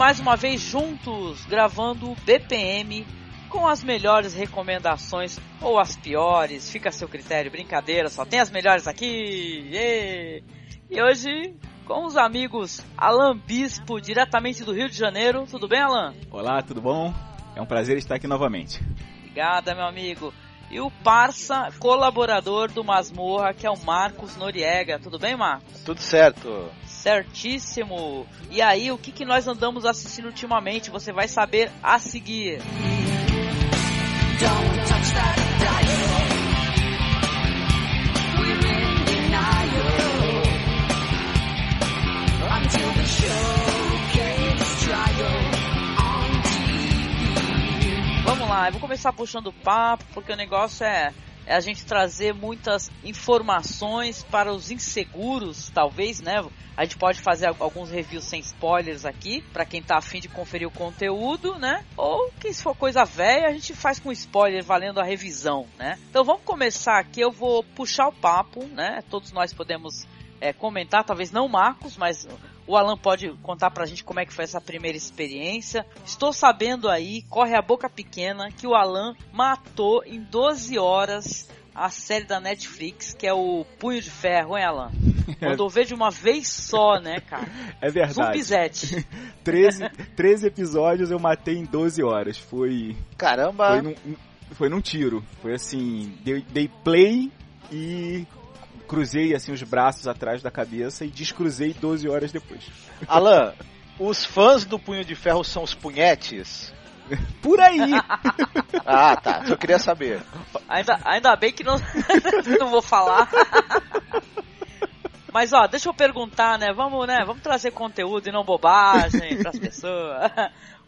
mais uma vez juntos, gravando o BPM com as melhores recomendações ou as piores, fica a seu critério, brincadeira, só tem as melhores aqui. Yeah! E hoje com os amigos Alan Bispo, diretamente do Rio de Janeiro. Tudo bem, Alan? Olá, tudo bom? É um prazer estar aqui novamente. Obrigada, meu amigo. E o parça colaborador do Masmorra, que é o Marcos Noriega. Tudo bem, Marcos? Tudo certo. Certíssimo. E aí, o que, que nós andamos assistindo ultimamente? Você vai saber a seguir. Don't touch that Vamos lá, eu vou começar puxando papo, porque o negócio é é a gente trazer muitas informações para os inseguros, talvez, né? A gente pode fazer alguns reviews sem spoilers aqui, para quem tá afim de conferir o conteúdo, né? Ou que se for coisa velha, a gente faz com spoiler valendo a revisão, né? Então vamos começar aqui, eu vou puxar o papo, né? Todos nós podemos é, comentar, talvez não Marcos, mas o Alan pode contar pra gente como é que foi essa primeira experiência. Estou sabendo aí, corre a boca pequena, que o Alan matou em 12 horas a série da Netflix, que é o Punho de Ferro, hein, Alan? Mandou ver de uma vez só, né, cara? É verdade. Zumbizete. 13, 13 episódios eu matei em 12 horas. Foi. Caramba! Foi num, foi num tiro. Foi assim, dei, dei play e cruzei assim os braços atrás da cabeça e descruzei 12 horas depois. Alan, os fãs do Punho de Ferro são os punhetes? Por aí! ah, tá. Só queria saber. Ainda, ainda bem que não, não vou falar. Mas ó, deixa eu perguntar, né? Vamos, né? Vamos trazer conteúdo e não bobagem para as pessoas.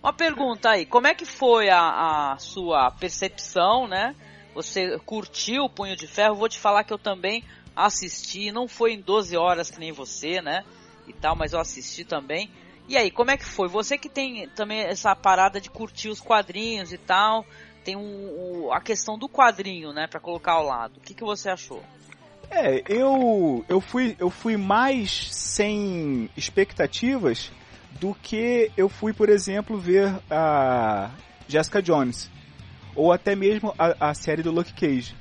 Uma pergunta aí, como é que foi a, a sua percepção, né? Você curtiu o Punho de Ferro? Vou te falar que eu também assisti, não foi em 12 horas que nem você, né? E tal, mas eu assisti também. E aí, como é que foi? Você que tem também essa parada de curtir os quadrinhos e tal, tem um, um, a questão do quadrinho, né, para colocar ao lado. O que, que você achou? É, eu eu fui eu fui mais sem expectativas do que eu fui, por exemplo, ver a Jessica Jones ou até mesmo a, a série do Luke Cage.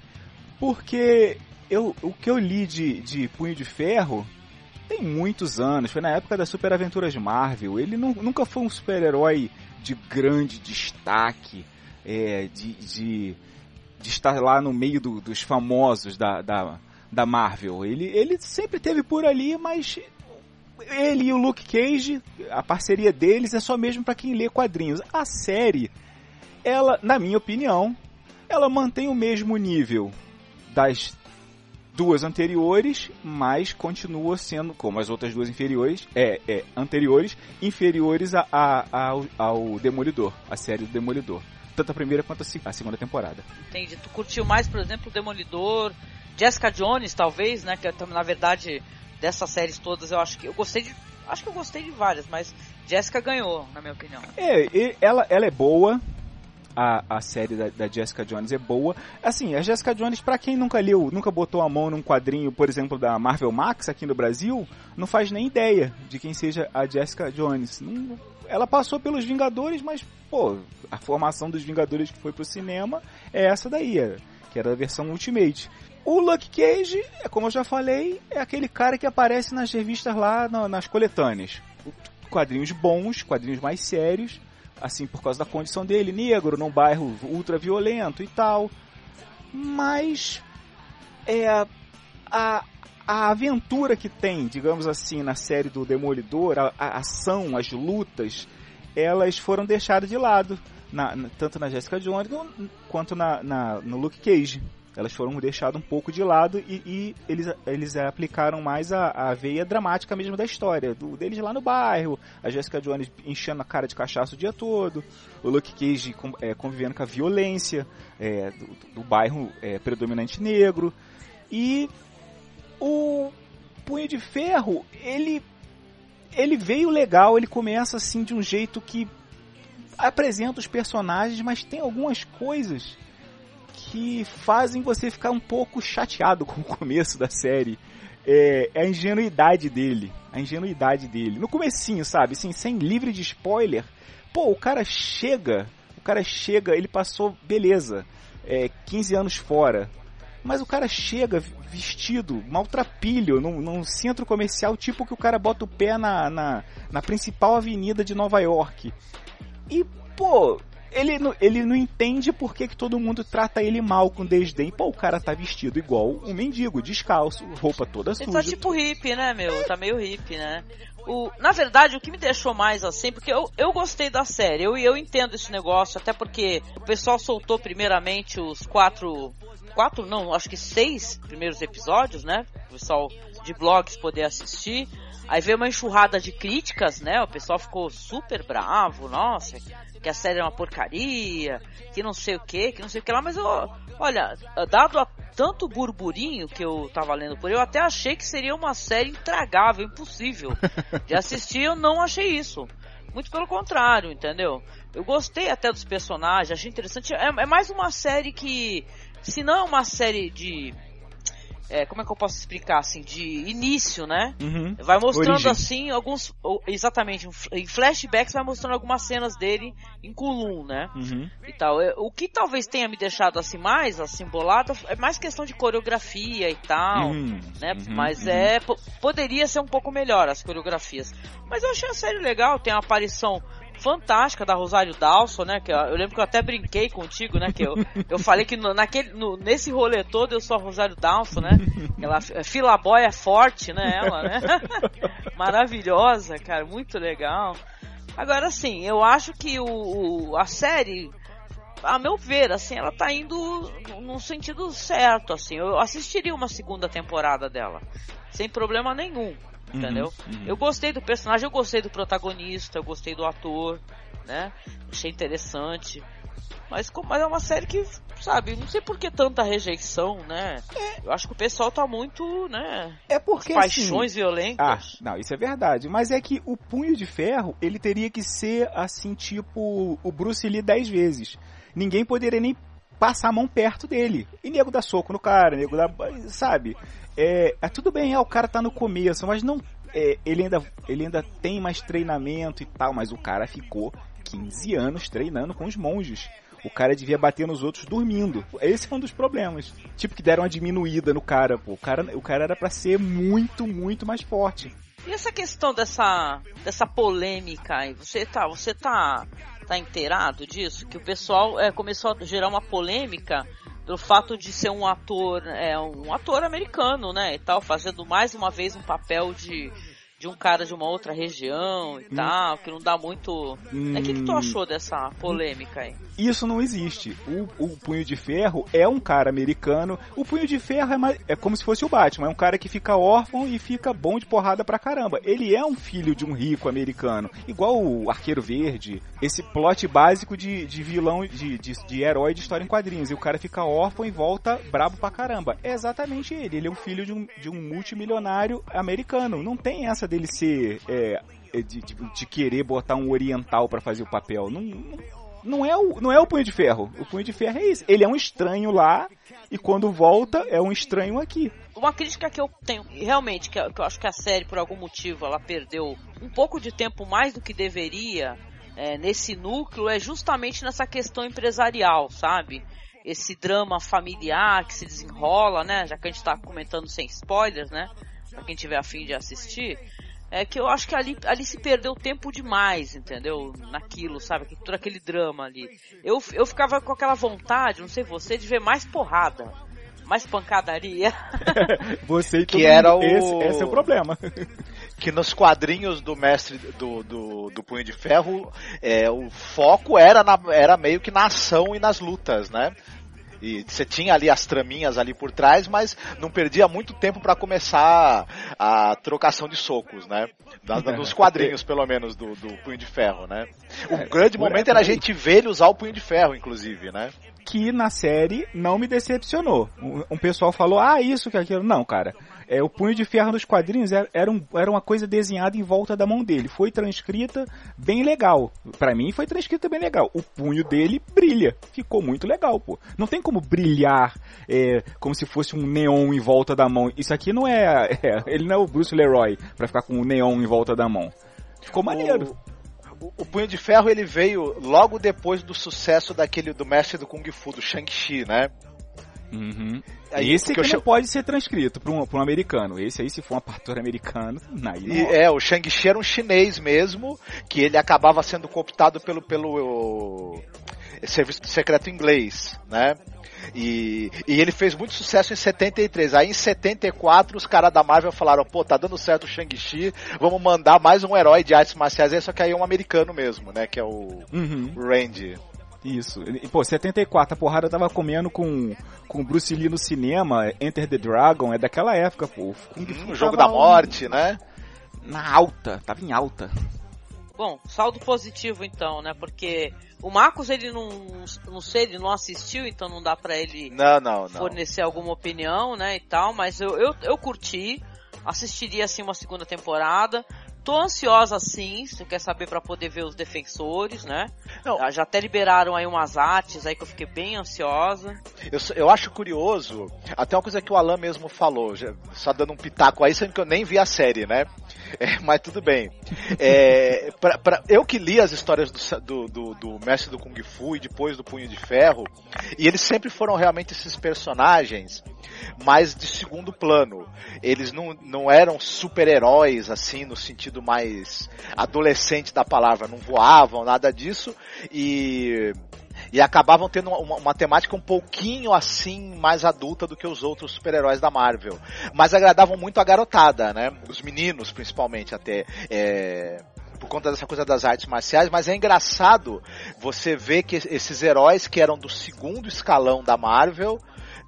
Porque eu, o que eu li de, de Punho de Ferro tem muitos anos, foi na época das Super Aventuras de Marvel. Ele nunca foi um super-herói de grande destaque, é, de, de, de, estar lá no meio do, dos famosos da, da, da Marvel. Ele, ele sempre teve por ali, mas ele e o Luke Cage, a parceria deles é só mesmo para quem lê quadrinhos. A série, ela, na minha opinião, ela mantém o mesmo nível das duas anteriores, mas continua sendo, como as outras duas inferiores, é, é anteriores, inferiores a, a, ao, ao Demolidor, a série do Demolidor. Tanto a primeira quanto a segunda temporada. Entendi. Tu curtiu mais, por exemplo, o Demolidor, Jessica Jones, talvez, né? Que é na verdade, dessas séries todas, eu acho que eu gostei de. Acho que eu gostei de várias, mas Jessica ganhou, na minha opinião. É, ela, ela é boa, a, a série da, da, Jessica Jones é boa. Assim, a Jessica Jones, para quem nunca leu, nunca botou a mão num quadrinho, por exemplo, da Marvel Max aqui no Brasil, não faz nem ideia de quem seja a Jessica Jones. Não, ela passou pelos Vingadores, mas, pô, a formação dos Vingadores que foi pro cinema é essa daí, é, que era a versão Ultimate. O Luke Cage, é como eu já falei, é aquele cara que aparece nas revistas lá, nas coletâneas. Quadrinhos bons, quadrinhos mais sérios, assim, por causa da condição dele, negro, num bairro ultra violento e tal. Mas é a, a aventura que tem, digamos assim, na série do Demolidor, a, a ação, as lutas, elas foram deixadas de lado, na, na, tanto na Jessica Jones quanto na, na, no Luke Cage elas foram deixadas um pouco de lado e, e eles, eles aplicaram mais a, a, veia dramática mesmo da história, do, deles lá no bairro, a Jessica Jones enchendo a cara de cachaça o dia todo, o Luke Cage é, convivendo com a violência é, do, do, bairro é, predominante negro, e o Punho de Ferro, ele, ele veio legal, ele começa assim de um jeito que apresenta os personagens, mas tem algumas coisas que fazem você ficar um pouco chateado com o começo da série. É, é a ingenuidade dele. a ingenuidade dele. No comecinho, sabe? Assim, sem livre de spoiler. Pô, o cara chega, o cara chega, ele passou, beleza, é, 15 anos fora. Mas o cara chega vestido, maltrapilho, num, num centro comercial, tipo que o cara bota o pé na, na, na principal avenida de Nova York. E, pô, ele, não, ele não entende por que, que todo mundo trata ele mal com desdém. Pô, o cara tá vestido igual um mendigo, descalço, roupa toda suja. Ele tá tipo hippie, né, meu? Tá meio hippie, né? O, na verdade, o que me deixou mais assim, porque eu, eu gostei da série, eu, eu entendo esse negócio, até porque o pessoal soltou primeiramente os quatro. Quatro, não, acho que seis primeiros episódios, né? O pessoal de blogs poder assistir. Aí veio uma enxurrada de críticas, né? O pessoal ficou super bravo, nossa, que a série é uma porcaria, que não sei o que, que não sei o que lá, mas eu, olha, dado a tanto burburinho que eu tava lendo por eu até achei que seria uma série intragável, impossível de assistir, eu não achei isso. Muito pelo contrário, entendeu? Eu gostei até dos personagens, achei interessante. É, é mais uma série que, se não é uma série de é, como é que eu posso explicar assim, de início, né? Uhum. Vai mostrando Origem. assim alguns, exatamente, em flashbacks vai mostrando algumas cenas dele em Kulum, né? Uhum. E tal. É, O que talvez tenha me deixado assim mais assim bolado é mais questão de coreografia e tal, Uhum. né? Uhum. Mas Uhum. é po- poderia ser um pouco melhor as coreografias. Mas eu achei a série legal, tem uma aparição fantástica da Rosário Dawson, né? Que eu, eu lembro que eu até brinquei contigo, né? Que eu, eu falei que no- naquele, no- nesse rolê todo eu sou a Rosário Dawson, né? Ela é fila boy é forte, né? Ela, né? Maravilhosa, cara, muito legal. Agora sim, eu acho que o, o- a série, a meu ver, assim, ela tá indo no sentido certo, assim. Eu assistiria uma segunda temporada dela, sem problema nenhum, entendeu? uhum. Eu gostei do personagem, eu gostei do protagonista, eu gostei do ator, né? Achei interessante. Mas, como- mas é uma série que, sabe, não sei por que tanta rejeição, né? Eu acho que o pessoal tá muito, né? É porque Paixões assim, ah, violentas. não, isso é verdade. Mas é que o Punho de Ferro, ele teria que ser assim, tipo o Bruce Lee dez vezes. Ninguém poderia nem passar a mão perto dele. E nego dá soco no cara, nego dá, sabe? É, é tudo bem, é, o cara tá no começo, mas não é, ele ainda ele ainda tem mais treinamento e tal, mas o cara ficou 15 anos treinando com os monges. O cara devia bater nos outros dormindo. Esse é um dos problemas. Tipo que deram uma diminuída no cara, pô. O cara, o cara era pra ser muito, muito mais forte. E essa questão dessa, dessa polêmica aí, você tá, você tá, tá inteirado disso? Que o pessoal é, começou a gerar uma polêmica do fato de ser um ator, é, um ator americano, né, e tal, fazendo mais uma vez um papel de, de um cara de uma outra região e tal, que não dá muito... Hum. O que, que tu achou dessa polêmica aí? Isso não existe. O, o Punho de Ferro é um cara americano. O Punho de Ferro é, mais- é como se fosse o Batman. É um cara que fica órfão e fica bom de porrada pra caramba. Ele é um filho de um rico americano. Igual o Arqueiro Verde. Esse plot básico de, de vilão, de, de, de herói de história em quadrinhos. E o cara fica órfão e volta brabo pra caramba. É exatamente ele. Ele é um filho de um, de um multimilionário americano. Não tem essa dele ser... é, é, de, de- de querer botar um oriental pra fazer o papel. Não, não, não é o não é o punho de ferro. O punho de ferro é isso. Ele é um estranho lá e quando volta é um estranho aqui. Uma crítica que eu tenho, realmente, que eu, que eu acho que a série, por algum motivo, ela perdeu um pouco de tempo mais do que deveria é, nesse núcleo, é justamente nessa questão empresarial, sabe? Esse drama familiar que se desenrola, né? Já que a gente tá comentando sem spoilers, né? Pra quem tiver afim de assistir. É que eu acho que ali, ali se perdeu tempo demais, entendeu? Naquilo, sabe? Que- Todo aquele drama ali. Eu, eu ficava com aquela vontade, não sei você, de ver mais porrada. Mais pancadaria. Você Que era mundo. o- Esse, esse é o problema. que nos quadrinhos do mestre do, do, do Punho de Ferro, é, o foco era, na- era meio que na ação e nas lutas, né? E você tinha ali as traminhas ali por trás, mas não perdia muito tempo para começar a trocação de socos, né? Nos quadrinhos, pelo menos, do, do Punho de Ferro, né? O É, grande momento era a gente ver ele usar o Punho de Ferro, inclusive, né? que na série não me decepcionou. Um, um pessoal falou, ah, isso que aquilo. Não, cara. É, o punho de ferro nos quadrinhos era, era, um, era uma coisa desenhada em volta da mão dele. Foi transcrita bem legal. Para mim foi transcrita bem legal. O punho dele brilha. Ficou muito legal, pô. Não tem como brilhar é, como se fosse um neon em volta da mão. Isso aqui não é, é ele não é o Bruce Leroy para ficar com o neon em volta da mão. Ficou maneiro. O, o, Punho de Ferro ele veio logo depois do sucesso daquele do mestre do Kung Fu, do Shang-Chi, né? Uhum. Aí, Esse que não cham... pode ser transcrito para um, um americano. Esse aí, se for um apartor americano, aí e, É, o Shang-Chi era um chinês mesmo, que ele acabava sendo cooptado pelo, pelo o, serviço secreto inglês, né? E, e ele fez muito sucesso em 73. Aí em 74 os caras da Marvel falaram, pô, tá dando certo o Shang-Chi, vamos mandar mais um herói de artes marciais, só que aí é um americano mesmo, né? Que é o uhum. Randy. Isso. E, pô, 74, a porrada tava comendo com, com Bruce Lee no cinema, Enter the Dragon, é daquela época, pô. Hum, o jogo da morte, né? Na alta, tava em alta. Bom, saldo positivo então, né? Porque o Marcos ele não, não sei, ele não assistiu, então não dá para ele não, não, não. fornecer alguma opinião, né, e tal, mas eu, eu, eu curti, assistiria assim uma segunda temporada. Tô ansiosa sim, se quer saber para poder ver os defensores, né? Não. Já, já até liberaram aí umas artes aí que eu fiquei bem ansiosa. Eu, eu acho curioso, até uma coisa que o Alan mesmo falou, já, só dando um pitaco aí, sendo que eu nem vi a série, né? É, mas tudo bem. É, pra, pra, eu que li as histórias do, do, do, Mestre do Kung Fu e depois do Punho de Ferro, e eles sempre foram realmente esses personagens mais de segundo plano. Eles não, não eram super-heróis, assim, no sentido mais adolescente da palavra, não voavam, nada disso, e e acabavam tendo uma, uma, temática um pouquinho assim mais adulta do que os outros super-heróis da Marvel, mas agradavam muito a garotada, né? Os meninos principalmente até. É por conta dessa coisa das artes marciais, mas é engraçado você ver que esses heróis que eram do segundo escalão da Marvel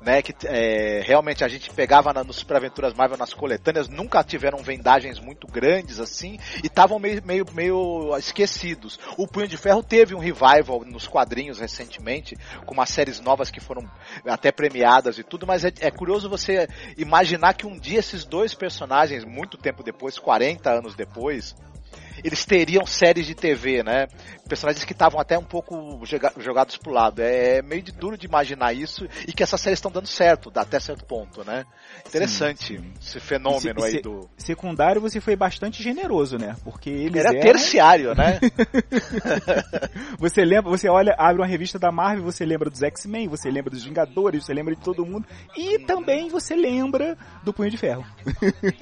né, que é, realmente a gente pegava na, no Super Aventuras Marvel nas coletâneas, nunca tiveram vendagens muito grandes assim, e estavam meio, meio, meio esquecidos. O Punho de Ferro teve um revival nos quadrinhos recentemente, com umas séries novas que foram até premiadas e tudo, mas é, é curioso você imaginar que um dia esses dois personagens, muito tempo depois, 40 anos depois, eles teriam séries de TV, né? Personagens que estavam até um pouco jogados pro lado. É, é meio de duro de imaginar isso e que essas séries estão dando certo, até certo ponto, né? Interessante sim, sim. esse fenômeno se, aí se, do. Secundário você foi bastante generoso, né? Porque eles. Era eram... terciário, né? você lembra, você olha, abre uma revista da Marvel, você lembra dos X-Men, você lembra dos Vingadores, você lembra de todo mundo. E também você lembra do Punho de Ferro.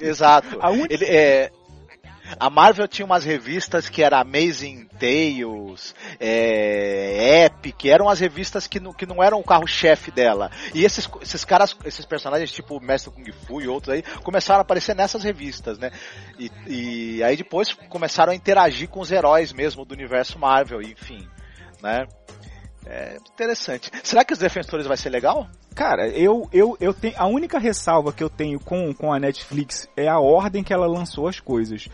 Exato. Un... Ele, é, a Marvel tinha umas revistas que era Amazing Tales, é, Epic, eram as revistas que não, que não eram o carro-chefe dela. E esses, esses caras, esses personagens tipo Mestre Kung Fu e outros aí, começaram a aparecer nessas revistas, né? E, e aí depois começaram a interagir com os heróis mesmo do universo Marvel, enfim, né? É interessante. Será que os defensores vai ser legal? Cara, eu, eu, eu tenho. A única ressalva que eu tenho com, com a Netflix é a ordem que ela lançou as coisas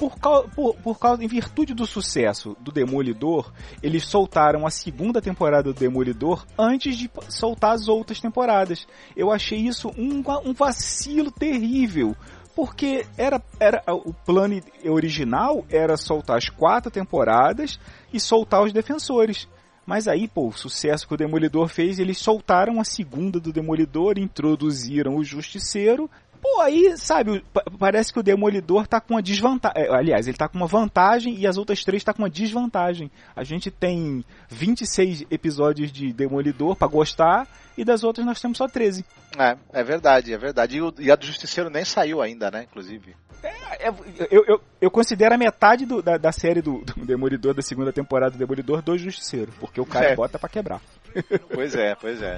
por causa, por, por causa, em virtude do sucesso do Demolidor, eles soltaram a segunda temporada do Demolidor antes de soltar as outras temporadas. Eu achei isso um, um vacilo terrível. Porque era, era o plano original era soltar as quatro temporadas e soltar os defensores. Mas aí, pô, o sucesso que o Demolidor fez, eles soltaram a segunda do Demolidor, introduziram o Justiceiro Pô, aí, sabe, parece que o Demolidor tá com uma desvantagem. É, aliás, ele tá com uma vantagem e as outras três tá com uma desvantagem. A gente tem 26 episódios de Demolidor para gostar e das outras nós temos só 13. É, é verdade, é verdade. E, o, e a do Justiceiro nem saiu ainda, né, inclusive. É, é, eu, eu, eu, considero a metade do, da, da, série do, do, Demolidor, da segunda temporada do Demolidor, do Justiceiro, porque o cara é. bota para quebrar. Pois é, pois é.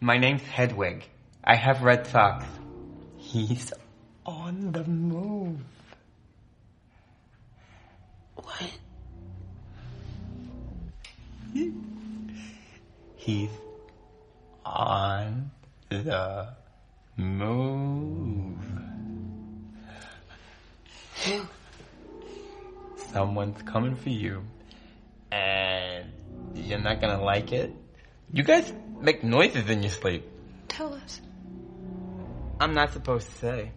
My name's Hedwig. I have red socks. He's on the move. What? He's on the move. Someone's coming for you, and you're not gonna like it, You guys make noises in your sleep. Tell us. I'm not supposed to say.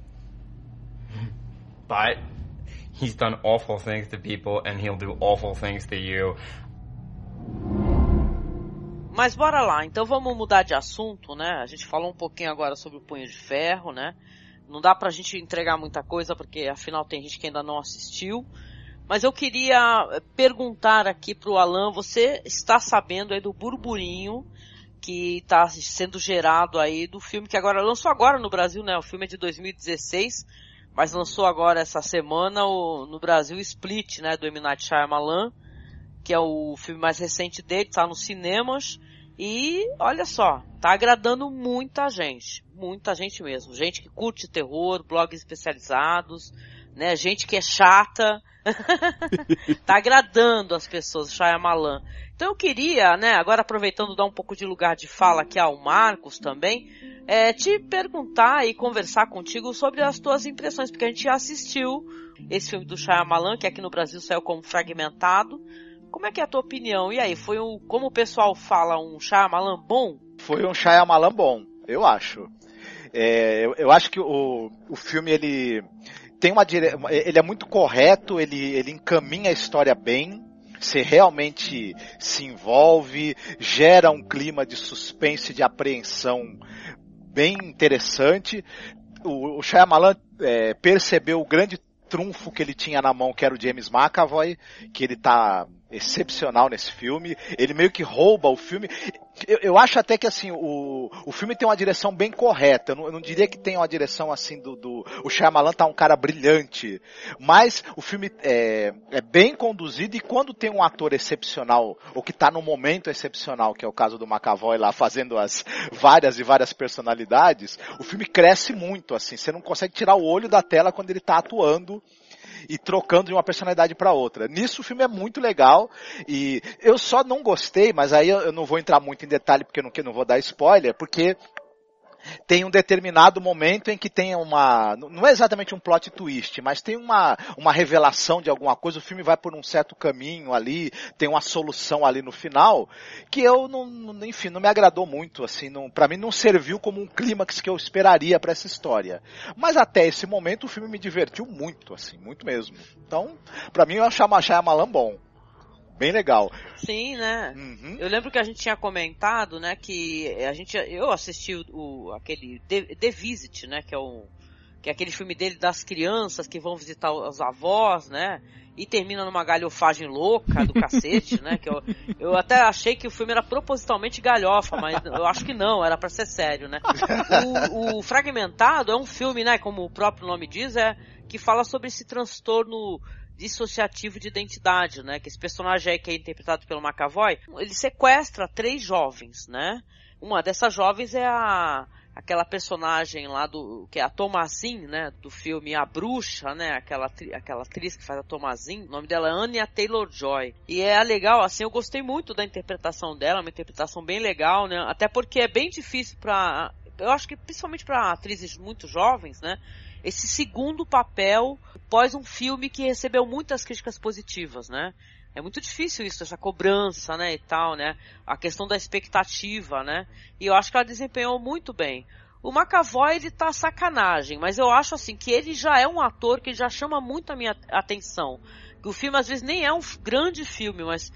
But he's done awful things to people and he'll do awful things to you. Mas bora lá, então vamos mudar de assunto, né? A gente falou um pouquinho agora sobre o Punho de Ferro, né? Não dá pra gente entregar muita coisa, porque afinal tem gente que ainda não assistiu. Mas eu queria perguntar aqui pro Alan, você está sabendo aí do burburinho que está sendo gerado aí do filme que agora lançou agora no Brasil, né? O filme é de 2016, mas lançou agora essa semana o, no Brasil Split, né? Do M. Night Shyamalan, que é o filme mais recente dele, está nos cinemas. E olha só, tá agradando muita gente, muita gente mesmo. Gente que curte terror, blogs especializados, né? Gente que é chata. tá agradando as pessoas, Shyamalan. Então eu queria, né, agora aproveitando dar um pouco de lugar de fala aqui ao Marcos também, é, te perguntar e conversar contigo sobre as tuas impressões, porque a gente já assistiu esse filme do Shyamalan, que aqui no Brasil saiu como fragmentado, como é que é a tua opinião? E aí, foi um, como o pessoal fala, um Shyamalan bom? Foi um Shyamalan bom, eu acho. É, eu, eu, acho que o, o filme, ele tem uma dire... ele é muito correto, ele, ele encaminha a história bem, você realmente se envolve, gera um clima de suspense de apreensão bem interessante. O, o Shyamalan é, percebeu o grande trunfo que ele tinha na mão, que era o James McAvoy, que ele tá excepcional nesse filme. Ele meio que rouba o filme. Eu, eu acho até que assim, o, o filme tem uma direção bem correta. Eu não, eu não diria que tem uma direção assim do, do. O Shyamalan tá um cara brilhante. Mas o filme é, é bem conduzido e quando tem um ator excepcional, ou que tá num momento excepcional, que é o caso do McAvoy lá fazendo as várias e várias personalidades, o filme cresce muito, assim. Você não consegue tirar o olho da tela quando ele tá atuando e trocando de uma personalidade para outra. Nisso o filme é muito legal e eu só não gostei, mas aí eu não vou entrar muito em detalhe porque eu não, não vou dar spoiler, porque tem um determinado momento em que tem uma, não é exatamente um plot twist, mas tem uma, uma revelação de alguma coisa, o filme vai por um certo caminho ali, tem uma solução ali no final, que eu não, enfim, não me agradou muito, assim, não, para mim não serviu como um clímax que eu esperaria para essa história. Mas até esse momento o filme me divertiu muito, assim, muito mesmo. Então, para mim eu achava Shyamalan bom bem legal. Sim, né? Uhum. Eu lembro que a gente tinha comentado, né, que a gente, eu assisti o, aquele The, The Visit, né, que é o que é aquele filme dele das crianças que vão visitar os avós, né? E termina numa galhofagem louca do cacete, né? Que eu, eu até achei que o filme era propositalmente galhofa, mas eu acho que não, era para ser sério, né? O, o, Fragmentado é um filme, né? Como o próprio nome diz, é que fala sobre esse transtorno dissociativo de identidade, né? Que esse personagem aí que é interpretado pelo McAvoy, ele sequestra três jovens, né? Uma dessas jovens é a aquela personagem lá do que é a Thomasin, né, do filme A Bruxa, né, aquela aquela atriz que faz a Thomasin, o nome dela é Anya Taylor-Joy. E é legal, assim, eu gostei muito da interpretação dela, uma interpretação bem legal, né? Até porque é bem difícil para eu acho que principalmente para atrizes muito jovens, né, esse segundo papel pós um filme que recebeu muitas críticas positivas, né? É muito difícil isso, essa cobrança, né, e tal, né? A questão da expectativa, né? E eu acho que ela desempenhou muito bem. O McAvoy, ele tá sacanagem, mas eu acho assim que ele já é um ator que já chama muito a minha atenção. O filme às vezes nem é um grande filme, mas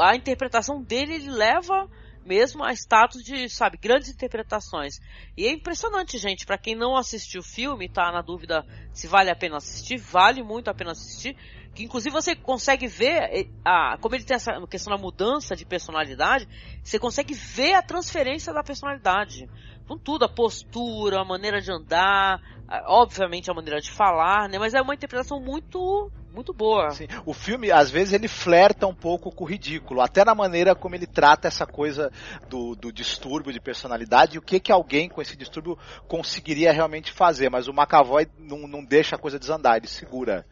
a interpretação dele ele leva mesmo a status de, sabe, grandes interpretações. E é impressionante, gente, para quem não assistiu o filme, tá na dúvida se vale a pena assistir, vale muito a pena assistir, que inclusive você consegue ver, eh, a, como ele tem essa questão da mudança de personalidade, você consegue ver a transferência da personalidade. Com tudo, a postura, a maneira de andar, obviamente a maneira de falar, né? Mas é uma interpretação muito muito boa. Sim. O filme, às vezes, ele flerta um pouco com o ridículo, até na maneira como ele trata essa coisa do, do distúrbio de personalidade e o que, que alguém com esse distúrbio conseguiria realmente fazer. Mas o McAvoy não, não deixa a coisa desandar, ele segura.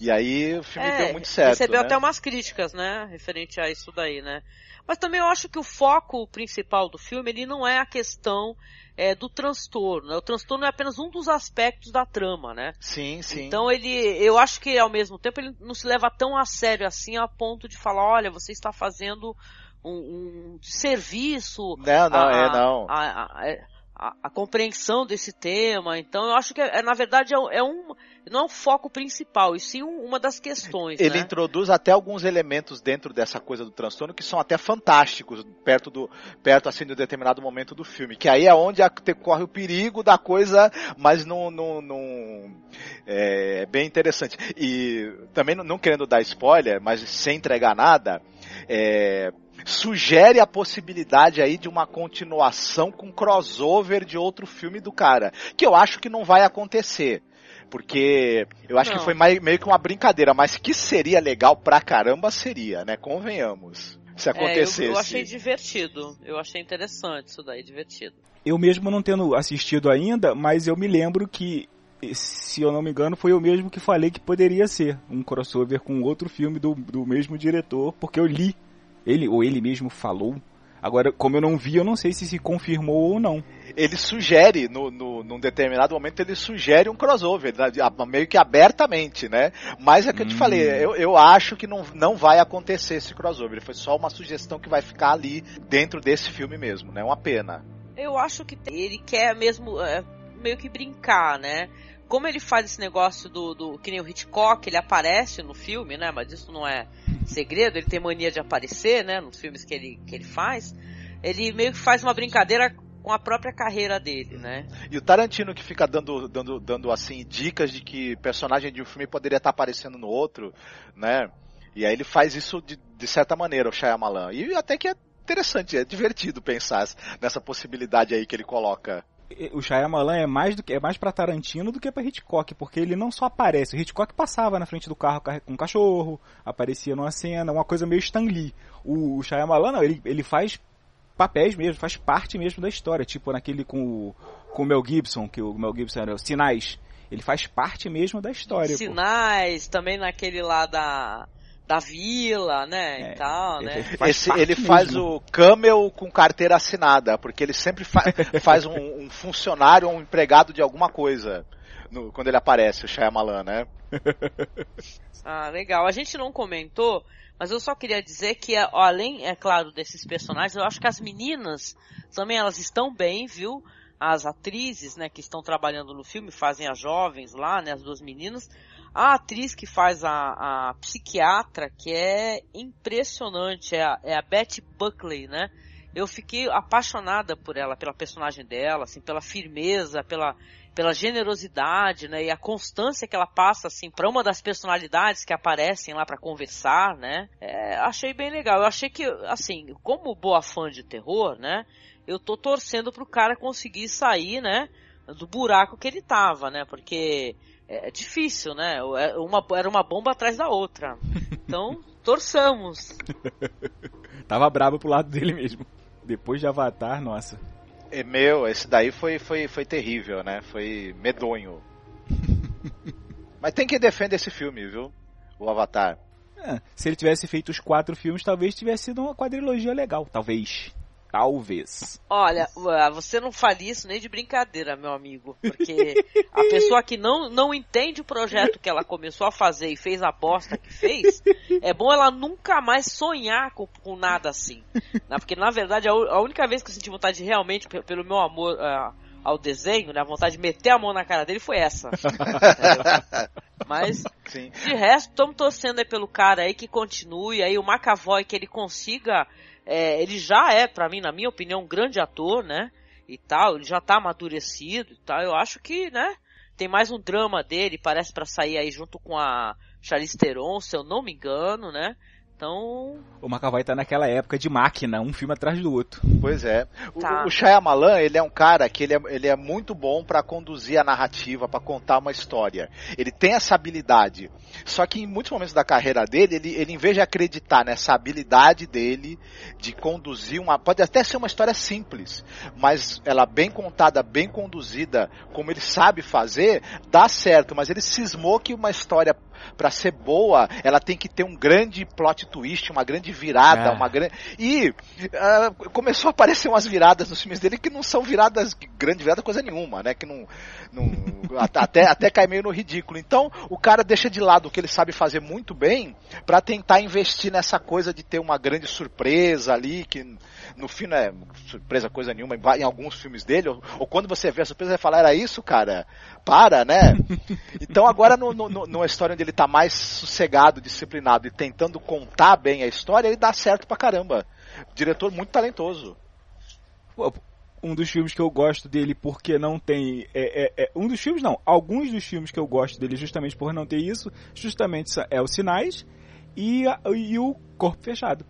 E aí o filme é, deu muito certo. Recebeu né? até umas críticas, né? Referente a isso daí, né? Mas também eu acho que o foco principal do filme, ele não é a questão é, do transtorno. Né? O transtorno é apenas um dos aspectos da trama, né? Sim, sim. Então ele, eu acho que ao mesmo tempo ele não se leva tão a sério assim a ponto de falar, olha, você está fazendo um, um serviço. Não, não, a, é não. A, a, a, a, compreensão desse tema. Então eu acho que é, na verdade é, é um não é um foco principal, e sim uma das questões. Ele né? introduz até alguns elementos dentro dessa coisa do transtorno que são até fantásticos, perto do perto assim de um determinado momento do filme, que aí é onde corre o perigo da coisa, mas não, não, não é bem interessante. E também não querendo dar spoiler, mas sem entregar nada, é, sugere a possibilidade aí de uma continuação com crossover de outro filme do cara, que eu acho que não vai acontecer. Porque eu acho não. que foi meio que uma brincadeira, mas que seria legal pra caramba seria, né? Convenhamos. Se acontecesse. É, eu, eu achei divertido. Eu achei interessante isso daí, divertido. Eu mesmo não tendo assistido ainda, mas eu me lembro que se eu não me engano, foi eu mesmo que falei que poderia ser um crossover com outro filme do, do mesmo diretor, porque eu li ele ou ele mesmo falou. Agora, como eu não vi, eu não sei se se confirmou ou não. Ele sugere, no, no, num determinado momento, ele sugere um crossover, né, meio que abertamente, né? Mas é o que eu te falei, hum. eu, eu acho que não, não vai acontecer esse crossover. Foi só uma sugestão que vai ficar ali dentro desse filme mesmo, né? Uma pena. Eu acho que ele quer mesmo é, meio que brincar, né? Como ele faz esse negócio do, do, que nem o Hitchcock, ele aparece no filme, né? Mas isso não é segredo, ele tem mania de aparecer, né? Nos filmes que ele, que ele faz. Ele meio que faz uma brincadeira com a própria carreira dele, né? E o Tarantino que fica dando, dando, dando assim dicas de que personagem de um filme poderia estar aparecendo no outro, né? E aí ele faz isso de, de certa maneira, o Shyamalan. E até que é interessante, é divertido pensar nessa possibilidade aí que ele coloca o Shyamalan é mais do que é mais para Tarantino do que para Hitchcock, porque ele não só aparece, o Hitchcock passava na frente do carro com um cachorro, aparecia numa cena, uma coisa meio Stan Lee. O, o Shyamalan não, ele, ele faz papéis mesmo, faz parte mesmo da história, tipo naquele com o, com o Mel Gibson, que o Mel Gibson era Sinais. Ele faz parte mesmo da história. Sinais, pô. também naquele lá da da vila, né, é, e tal, né? Faz Esse, ele faz mesmo. o camel com carteira assinada, porque ele sempre fa faz um, um, funcionário ou um empregado de alguma coisa no, quando ele aparece, o Shyamalan, né? ah, legal. A gente não comentou, mas eu só queria dizer que, ó, além, é claro, desses personagens, eu acho que as meninas também elas estão bem, viu? As atrizes, né, que estão trabalhando no filme, fazem as jovens lá, né, as duas meninas, a atriz que faz a, a psiquiatra, que é impressionante, é a, é a Betty Buckley, né? Eu fiquei apaixonada por ela, pela personagem dela, assim, pela firmeza, pela, pela generosidade, né? E a constância que ela passa, assim, para uma das personalidades que aparecem lá para conversar, né? É, achei bem legal. Eu achei que, assim, como boa fã de terror, né? Eu tô torcendo pro cara conseguir sair, né? Do buraco que ele tava, né? Porque é, é difícil, né? É uma, era uma bomba atrás da outra. Então, torçamos. Tava bravo pro lado dele mesmo. Depois de Avatar, nossa. É meu, esse daí foi, foi, foi terrível, né? Foi medonho. Mas tem que defender esse filme, viu? O Avatar. É, se ele tivesse feito os quatro filmes, talvez tivesse sido uma quadrilogia legal. Talvez. Talvez. Olha, você não fale isso nem de brincadeira, meu amigo. Porque a pessoa que não, não entende o projeto que ela começou a fazer e fez a bosta que fez, é bom ela nunca mais sonhar com, com nada assim. Né? Porque, na verdade, a, única vez que eu senti vontade de realmente, pelo meu amor uh, ao desenho, né, a vontade de meter a mão na cara dele foi essa. Mas, Sim. de resto, estamos torcendo aí pelo cara aí que continue, aí o McAvoy que ele consiga é, ele já é, para mim, na minha opinião, um grande ator, né? E tal, ele já tá amadurecido e tal. Eu acho que, né? Tem mais um drama dele, parece para sair aí junto com a Charlize Theron, se eu não me engano, né? Então. O McAvoy tá naquela época de máquina, um filme atrás do outro. Pois é. Tá. O, o Shyamalan, ele é um cara que ele é, ele é muito bom para conduzir a narrativa, para contar uma história. Ele tem essa habilidade. Só que em muitos momentos da carreira dele, ele, ele em vez de acreditar nessa habilidade dele de conduzir uma. Pode até ser uma história simples, mas ela bem contada, bem conduzida, como ele sabe fazer, dá certo. Mas ele cismou que uma história para ser boa, ela tem que ter um grande plot twist, uma grande virada, É. uma grande. E ah, começou a aparecer umas viradas nos filmes dele que não são viradas, grande virada coisa nenhuma, né? Que não. não até, até cai meio no ridículo. Então, o cara deixa de lado o que ele sabe fazer muito bem para tentar investir nessa coisa de ter uma grande surpresa ali, que no fim não é surpresa coisa nenhuma em alguns filmes dele, ou, ou quando você vê a surpresa, você vai falar, era isso, cara? Para, né? Então agora no, no, numa história onde ele tá mais sossegado, disciplinado e tentando contar bem a história, ele dá certo pra caramba. Diretor muito talentoso. Um dos filmes que eu gosto dele porque não tem. É, é- é- um dos filmes, não. Alguns dos filmes que eu gosto dele justamente por não ter isso, justamente é os Sinais e, e o Corpo Fechado.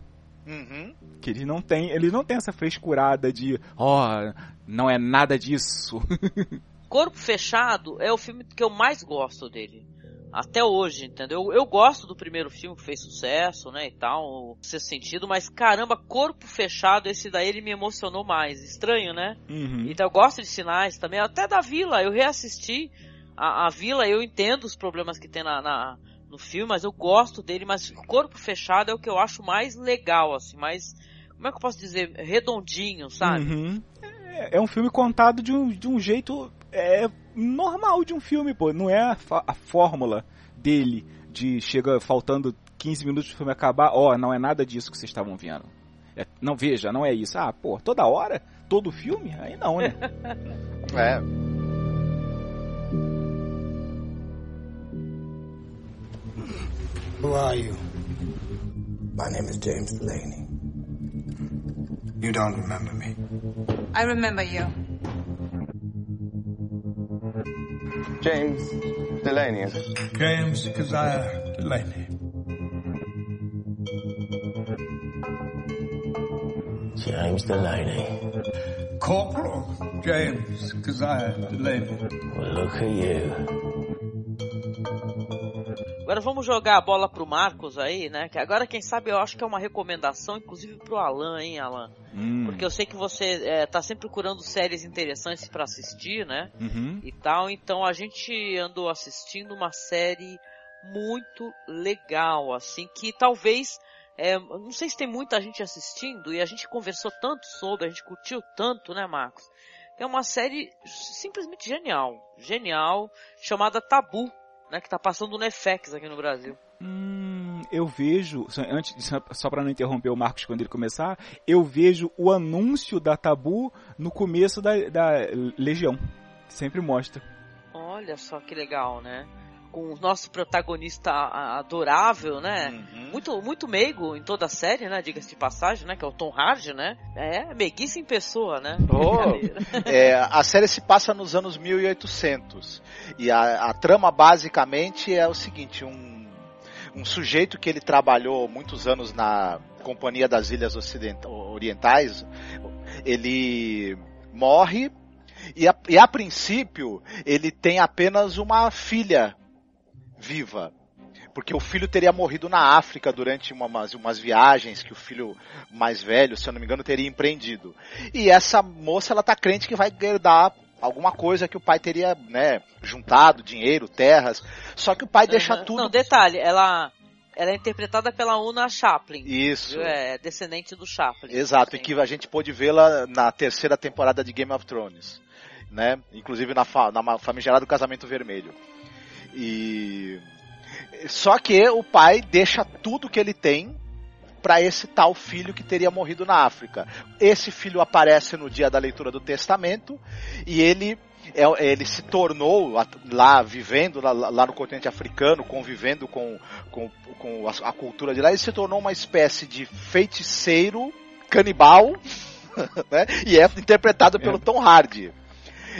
Uhum. Que ele não tem, ele não tem essa frescurada de, ó, não é nada disso. Corpo Fechado é o filme que eu mais gosto dele. Até hoje, entendeu? Eu gosto do primeiro filme que fez sucesso, né, e tal, sexto sentido, mas caramba, Corpo Fechado, esse daí ele me emocionou mais. Estranho, né? Uhum. Então eu gosto de sinais também, até da Vila, eu reassisti a, a Vila, eu entendo os problemas que tem na, na- no filme, mas eu gosto dele, mas Corpo Fechado é o que eu acho mais legal, assim, mais, como é que eu posso dizer, redondinho, sabe? Uhum. É, é um filme contado de um, de um jeito é, normal de um filme, pô. Não é a, a fórmula dele de chega faltando 15 minutos pro filme acabar, ó, não é nada disso que vocês estavam vendo. É, não, veja, não é isso. Ah, pô, toda hora? Todo filme? Aí não, né? É. Who are you? My name is James Delaney. You don't remember me. I remember you. James Delaney, is it? James Keziah Delaney. James Delaney. Corporal James Keziah Delaney. Well, look at you. Agora vamos jogar a bola pro Marcos aí, né? Que agora, quem sabe, eu acho que é uma recomendação, inclusive pro Alan, hein, Alan? Hum, Porque eu sei que você é, tá sempre procurando séries interessantes pra assistir, né? uhum. E tal, então a gente andou assistindo uma série muito legal, assim, que talvez. é, não sei se tem muita gente assistindo e a gente conversou tanto sobre, a gente curtiu tanto, né, Marcos? É uma série simplesmente genial, genial, chamada Tabu, né, que tá passando no FX aqui no Brasil. Hum, eu vejo, só- antes só para não interromper o Marcos quando ele começar, eu vejo o anúncio da Tabu no começo da, da Legião. Sempre mostra. Olha só que legal, né? Com o nosso protagonista adorável, né? Uhum. Muito, muito meigo em toda a série, né? Diga-se de passagem, né? Que é o Tom Hardy, né? É, meiguice em pessoa, né? Oh. É, a série se passa nos anos 1800 e a, a trama basicamente é o seguinte: um, um sujeito que ele trabalhou muitos anos na Companhia das Ilhas Ocident- Orientais, ele morre e a, e a princípio ele tem apenas uma filha viva. Porque o filho teria morrido na África durante uma- umas, umas viagens que o filho mais velho, se eu não me engano, teria empreendido. E essa moça, ela tá crente que vai herdar alguma coisa que o pai teria, né, juntado, dinheiro, terras. Só que o pai deixa Uhum. tudo. Não, detalhe, ela, ela é interpretada pela Una Chaplin. Isso. É descendente do Chaplin. Exato, e Sim. que a gente pôde vê-la na terceira temporada de Game of Thrones, né? Inclusive na, fa na famigerado Casamento Vermelho. E só que o pai deixa tudo que ele tem para esse tal filho que teria morrido na África. Esse filho aparece no dia da leitura do testamento e ele é- ele se tornou lá vivendo lá, lá no continente africano, convivendo com, com, com a, a cultura de lá, ele se tornou uma espécie de feiticeiro canibal, né? E é interpretado pelo Tom Hardy.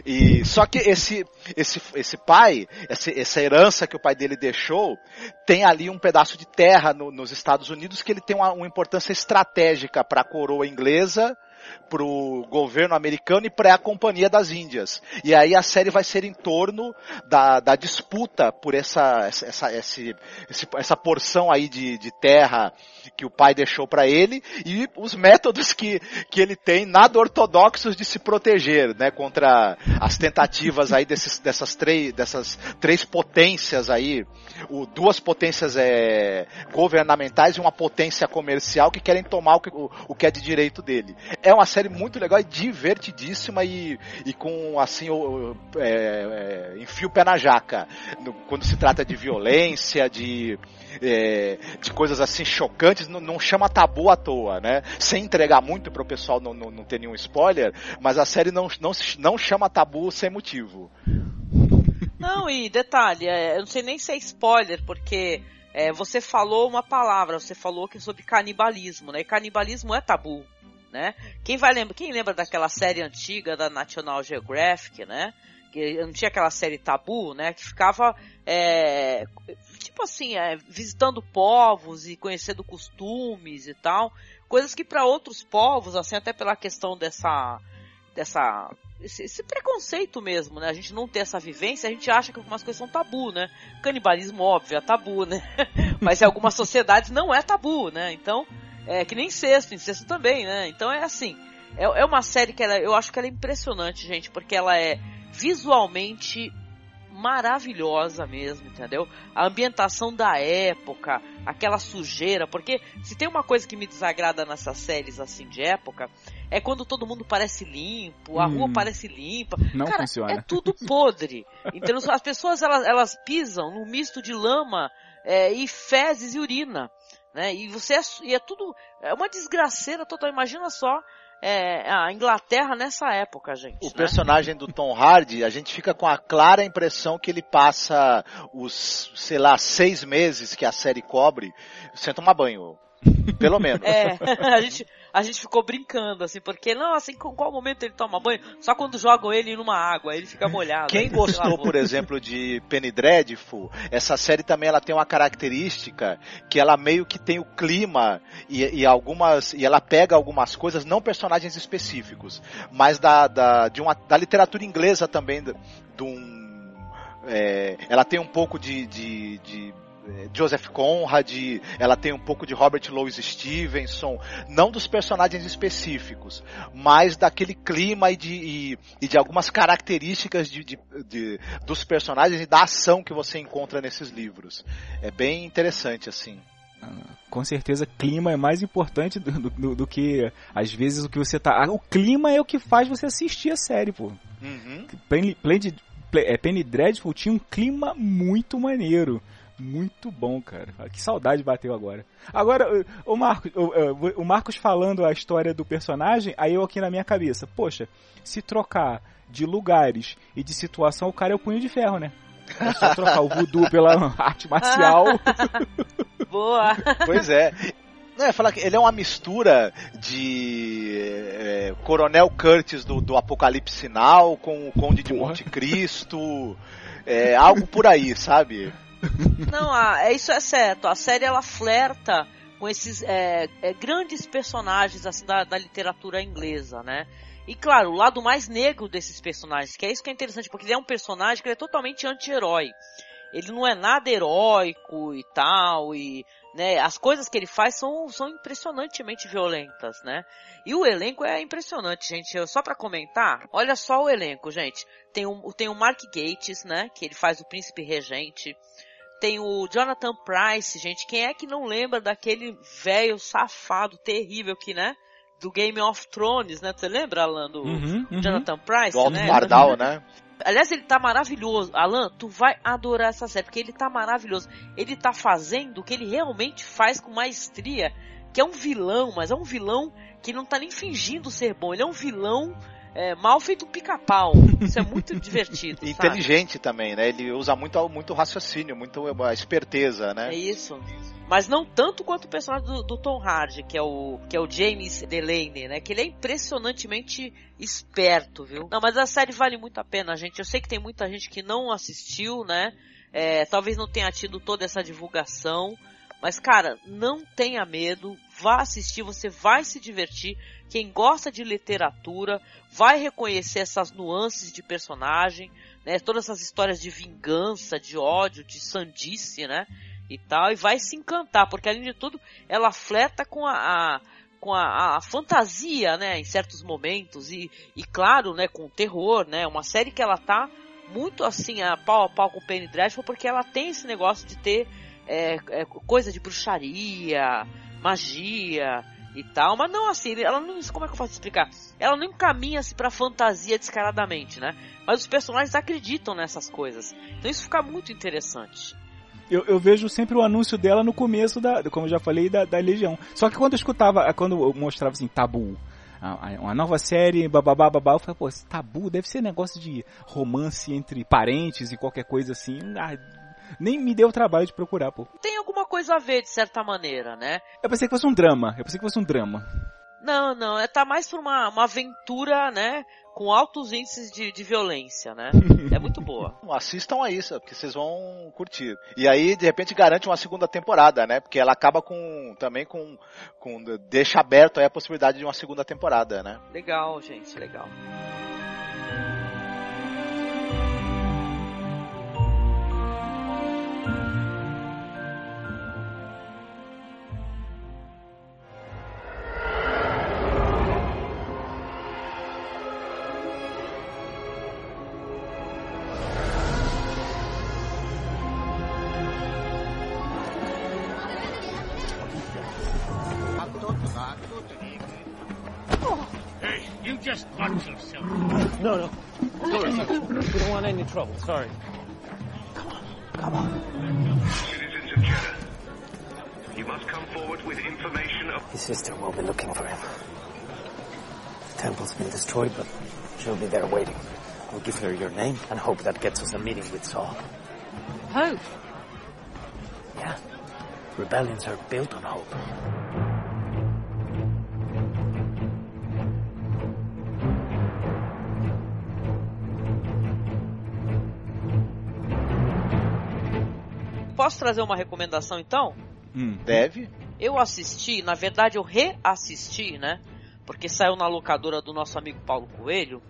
E só que esse esse esse pai, esse, essa herança que o pai dele deixou, tem ali um pedaço de terra no- nos Estados Unidos que ele tem uma, uma importância estratégica para a coroa inglesa, pro governo americano e para a Companhia das Índias. E aí a série vai ser em torno da, da disputa por essa, essa, esse, essa porção aí de, de terra que o pai deixou para ele e os métodos que, que ele tem nada ortodoxos de se proteger, né, contra as tentativas aí desses, dessas três, dessas três potências aí, o, duas potências é, governamentais e uma potência comercial que querem tomar o que, o, o que é de direito dele. É uma série muito legal e divertidíssima e, e com assim é, é, enfia o pé na jaca no, quando se trata de violência, de é, de coisas assim chocantes, não, não, chama tabu à toa, né? Sem entregar muito para o pessoal não, não, não, ter nenhum spoiler, mas a série não, não, não chama tabu sem motivo. Não, e detalhe, é, eu não sei nem se é spoiler, porque é, você falou uma palavra, você falou que é sobre canibalismo, né? E canibalismo é tabu, né? Quem vai lembra, quem lembra daquela série antiga da National Geographic, né? Que não tinha aquela série tabu, né? Que ficava é, tipo assim, é, visitando povos e conhecendo costumes e tal, coisas que para outros povos, assim, até pela questão dessa dessa esse, esse, preconceito mesmo, né? A gente não ter essa vivência, a gente acha que algumas coisas são tabu, né? Canibalismo, óbvio, é tabu, né? Mas em algumas sociedades não é tabu, né? Então, é que nem incesto, incesto também, né? Então é assim, é, é uma série que ela, eu acho que ela é impressionante, gente, porque ela é visualmente maravilhosa mesmo, entendeu? A ambientação da época, aquela sujeira, porque se tem uma coisa que me desagrada nessas séries assim de época, é quando todo mundo parece limpo, a hum, rua parece limpa. Não Cara, funciona. é tudo podre. Então as pessoas elas, elas pisam num misto de lama é, e fezes e urina. Né? E você é, e é tudo é uma desgraceira total. Imagina só é, a Inglaterra nessa época, gente. O né? personagem do Tom Hardy, a gente fica com a clara impressão que ele passa os, sei lá, seis meses que a série cobre sem tomar banho. Pelo menos. É, a gente, a gente ficou brincando, assim, porque não, assim, com qual momento ele toma banho? Só quando jogam ele numa água, ele fica molhado. Quem gostou, por exemplo, de Penny Dreadful, essa série também ela tem uma característica que ela meio que tem o clima e, e algumas e ela pega algumas coisas, não personagens específicos, mas da, da, de uma, da literatura inglesa também, de, de um é, ela tem um pouco de, de, de Joseph Conrad, ela tem um pouco de Robert Louis Stevenson, não dos personagens específicos, mas daquele clima e de, e, e de algumas características de, de, de, dos personagens e da ação que você encontra nesses livros. É bem interessante, assim. Ah, com certeza, clima é mais importante do, do, do, que, às vezes, o que você tá. Ah, o clima é o que faz você assistir a série, pô. Uhum. Penny, Penny, é, Penny Dreadful tinha um clima muito maneiro. Muito bom, cara. Que saudade bateu agora. Agora, o Marcos, o, o Marcos falando a história do personagem, aí eu aqui na minha cabeça, poxa, se trocar de lugares e de situação, o cara é o punho de ferro, né? É só trocar o voodoo pela arte marcial. Boa! Pois é. Não, é falar que ele é uma mistura de é, Coronel Curtis do, do Apocalipse Sinal com o Conde de Porra. Monte Cristo. É, algo por aí, sabe? Não, a, é, isso é certo. A série ela flerta com esses é, é, grandes personagens assim da, da, literatura inglesa, né? E claro, o lado mais negro desses personagens, que é isso que é interessante, porque ele é um personagem que é totalmente anti-herói. Ele não é nada heróico e tal, e né, as coisas que ele faz são, são impressionantemente violentas, né? E o elenco é impressionante, gente. Só para comentar, olha só o elenco, gente. Tem o, tem o Mark Gates, né, que ele faz o príncipe regente tem o Jonathan Price, gente. Quem é que não lembra daquele velho safado terrível que, né? Do Game of Thrones, né? Você lembra, Alan, do uhum, uhum. Jonathan Price, do né? Pardal, né? Aliás, ele tá maravilhoso. Alan, tu vai adorar essa série, porque ele tá maravilhoso. Ele tá fazendo o que ele realmente faz com maestria, que é um vilão, mas é um vilão que não tá nem fingindo ser bom. Ele é um vilão é, mal feito pica-pau. Isso é muito divertido. Inteligente sabe? também, né? Ele usa muito, muito raciocínio, muito esperteza, né? É isso. Mas não tanto quanto o personagem do, do, Tom Hardy, que é o que é o James Delaney, né? Que ele é impressionantemente esperto, viu? Não, mas a série vale muito a pena, gente. Eu sei que tem muita gente que não assistiu, né? É, talvez não tenha tido toda essa divulgação, Mas, cara, não tenha medo, vá assistir, você vai se divertir. Quem gosta de literatura vai reconhecer essas nuances de personagem, né? Todas essas histórias de vingança, de ódio, de sandice, né? E tal, e vai se encantar, porque além de tudo, ela fleta com a, a com a, a, fantasia, né, em certos momentos e, e claro, né, com o terror, né, uma série que ela tá muito assim a pau a pau com Penny Dreadful porque ela tem esse negócio de ter é, é, coisa de bruxaria, magia e tal, mas não assim, ela não, como é que eu posso explicar? Ela não encaminha-se pra fantasia descaradamente, né? Mas os personagens acreditam nessas coisas. Então isso fica muito interessante. Eu, eu, vejo sempre o anúncio dela no começo da, como eu já falei, da, da Legião. Só que quando eu escutava, quando eu mostrava assim, tabu, uma nova série, bababá, babá, eu falei, pô, esse tabu deve ser negócio de romance entre parentes e qualquer coisa assim. Ah, nem me deu o trabalho de procurar, pô. Tem alguma coisa a ver, de certa maneira, né? Eu pensei que fosse um drama. Eu pensei que fosse um drama. Não, não, é tá mais pra uma, uma aventura, né? Com altos índices de, de violência, né? É muito boa. Assistam a isso, porque vocês vão curtir. E aí, de repente, garante uma segunda temporada, né? Porque ela acaba com. também com. com deixa aberto aí a possibilidade de uma segunda temporada, né? Legal, gente, legal. Trouble. Sorry. Come on. Come on. Citizens of Jeddah, you must come forward with information of... His sister will be looking for him. The temple's been destroyed, but she'll be there waiting. We'll give her your name and hope that gets us a meeting with Saul. Hope? Yeah. Rebellions are built on hope. Posso trazer uma recomendação então? Hum. Deve. Eu assisti, na verdade eu reassisti, né? Porque saiu na locadora do nosso amigo Paulo Coelho,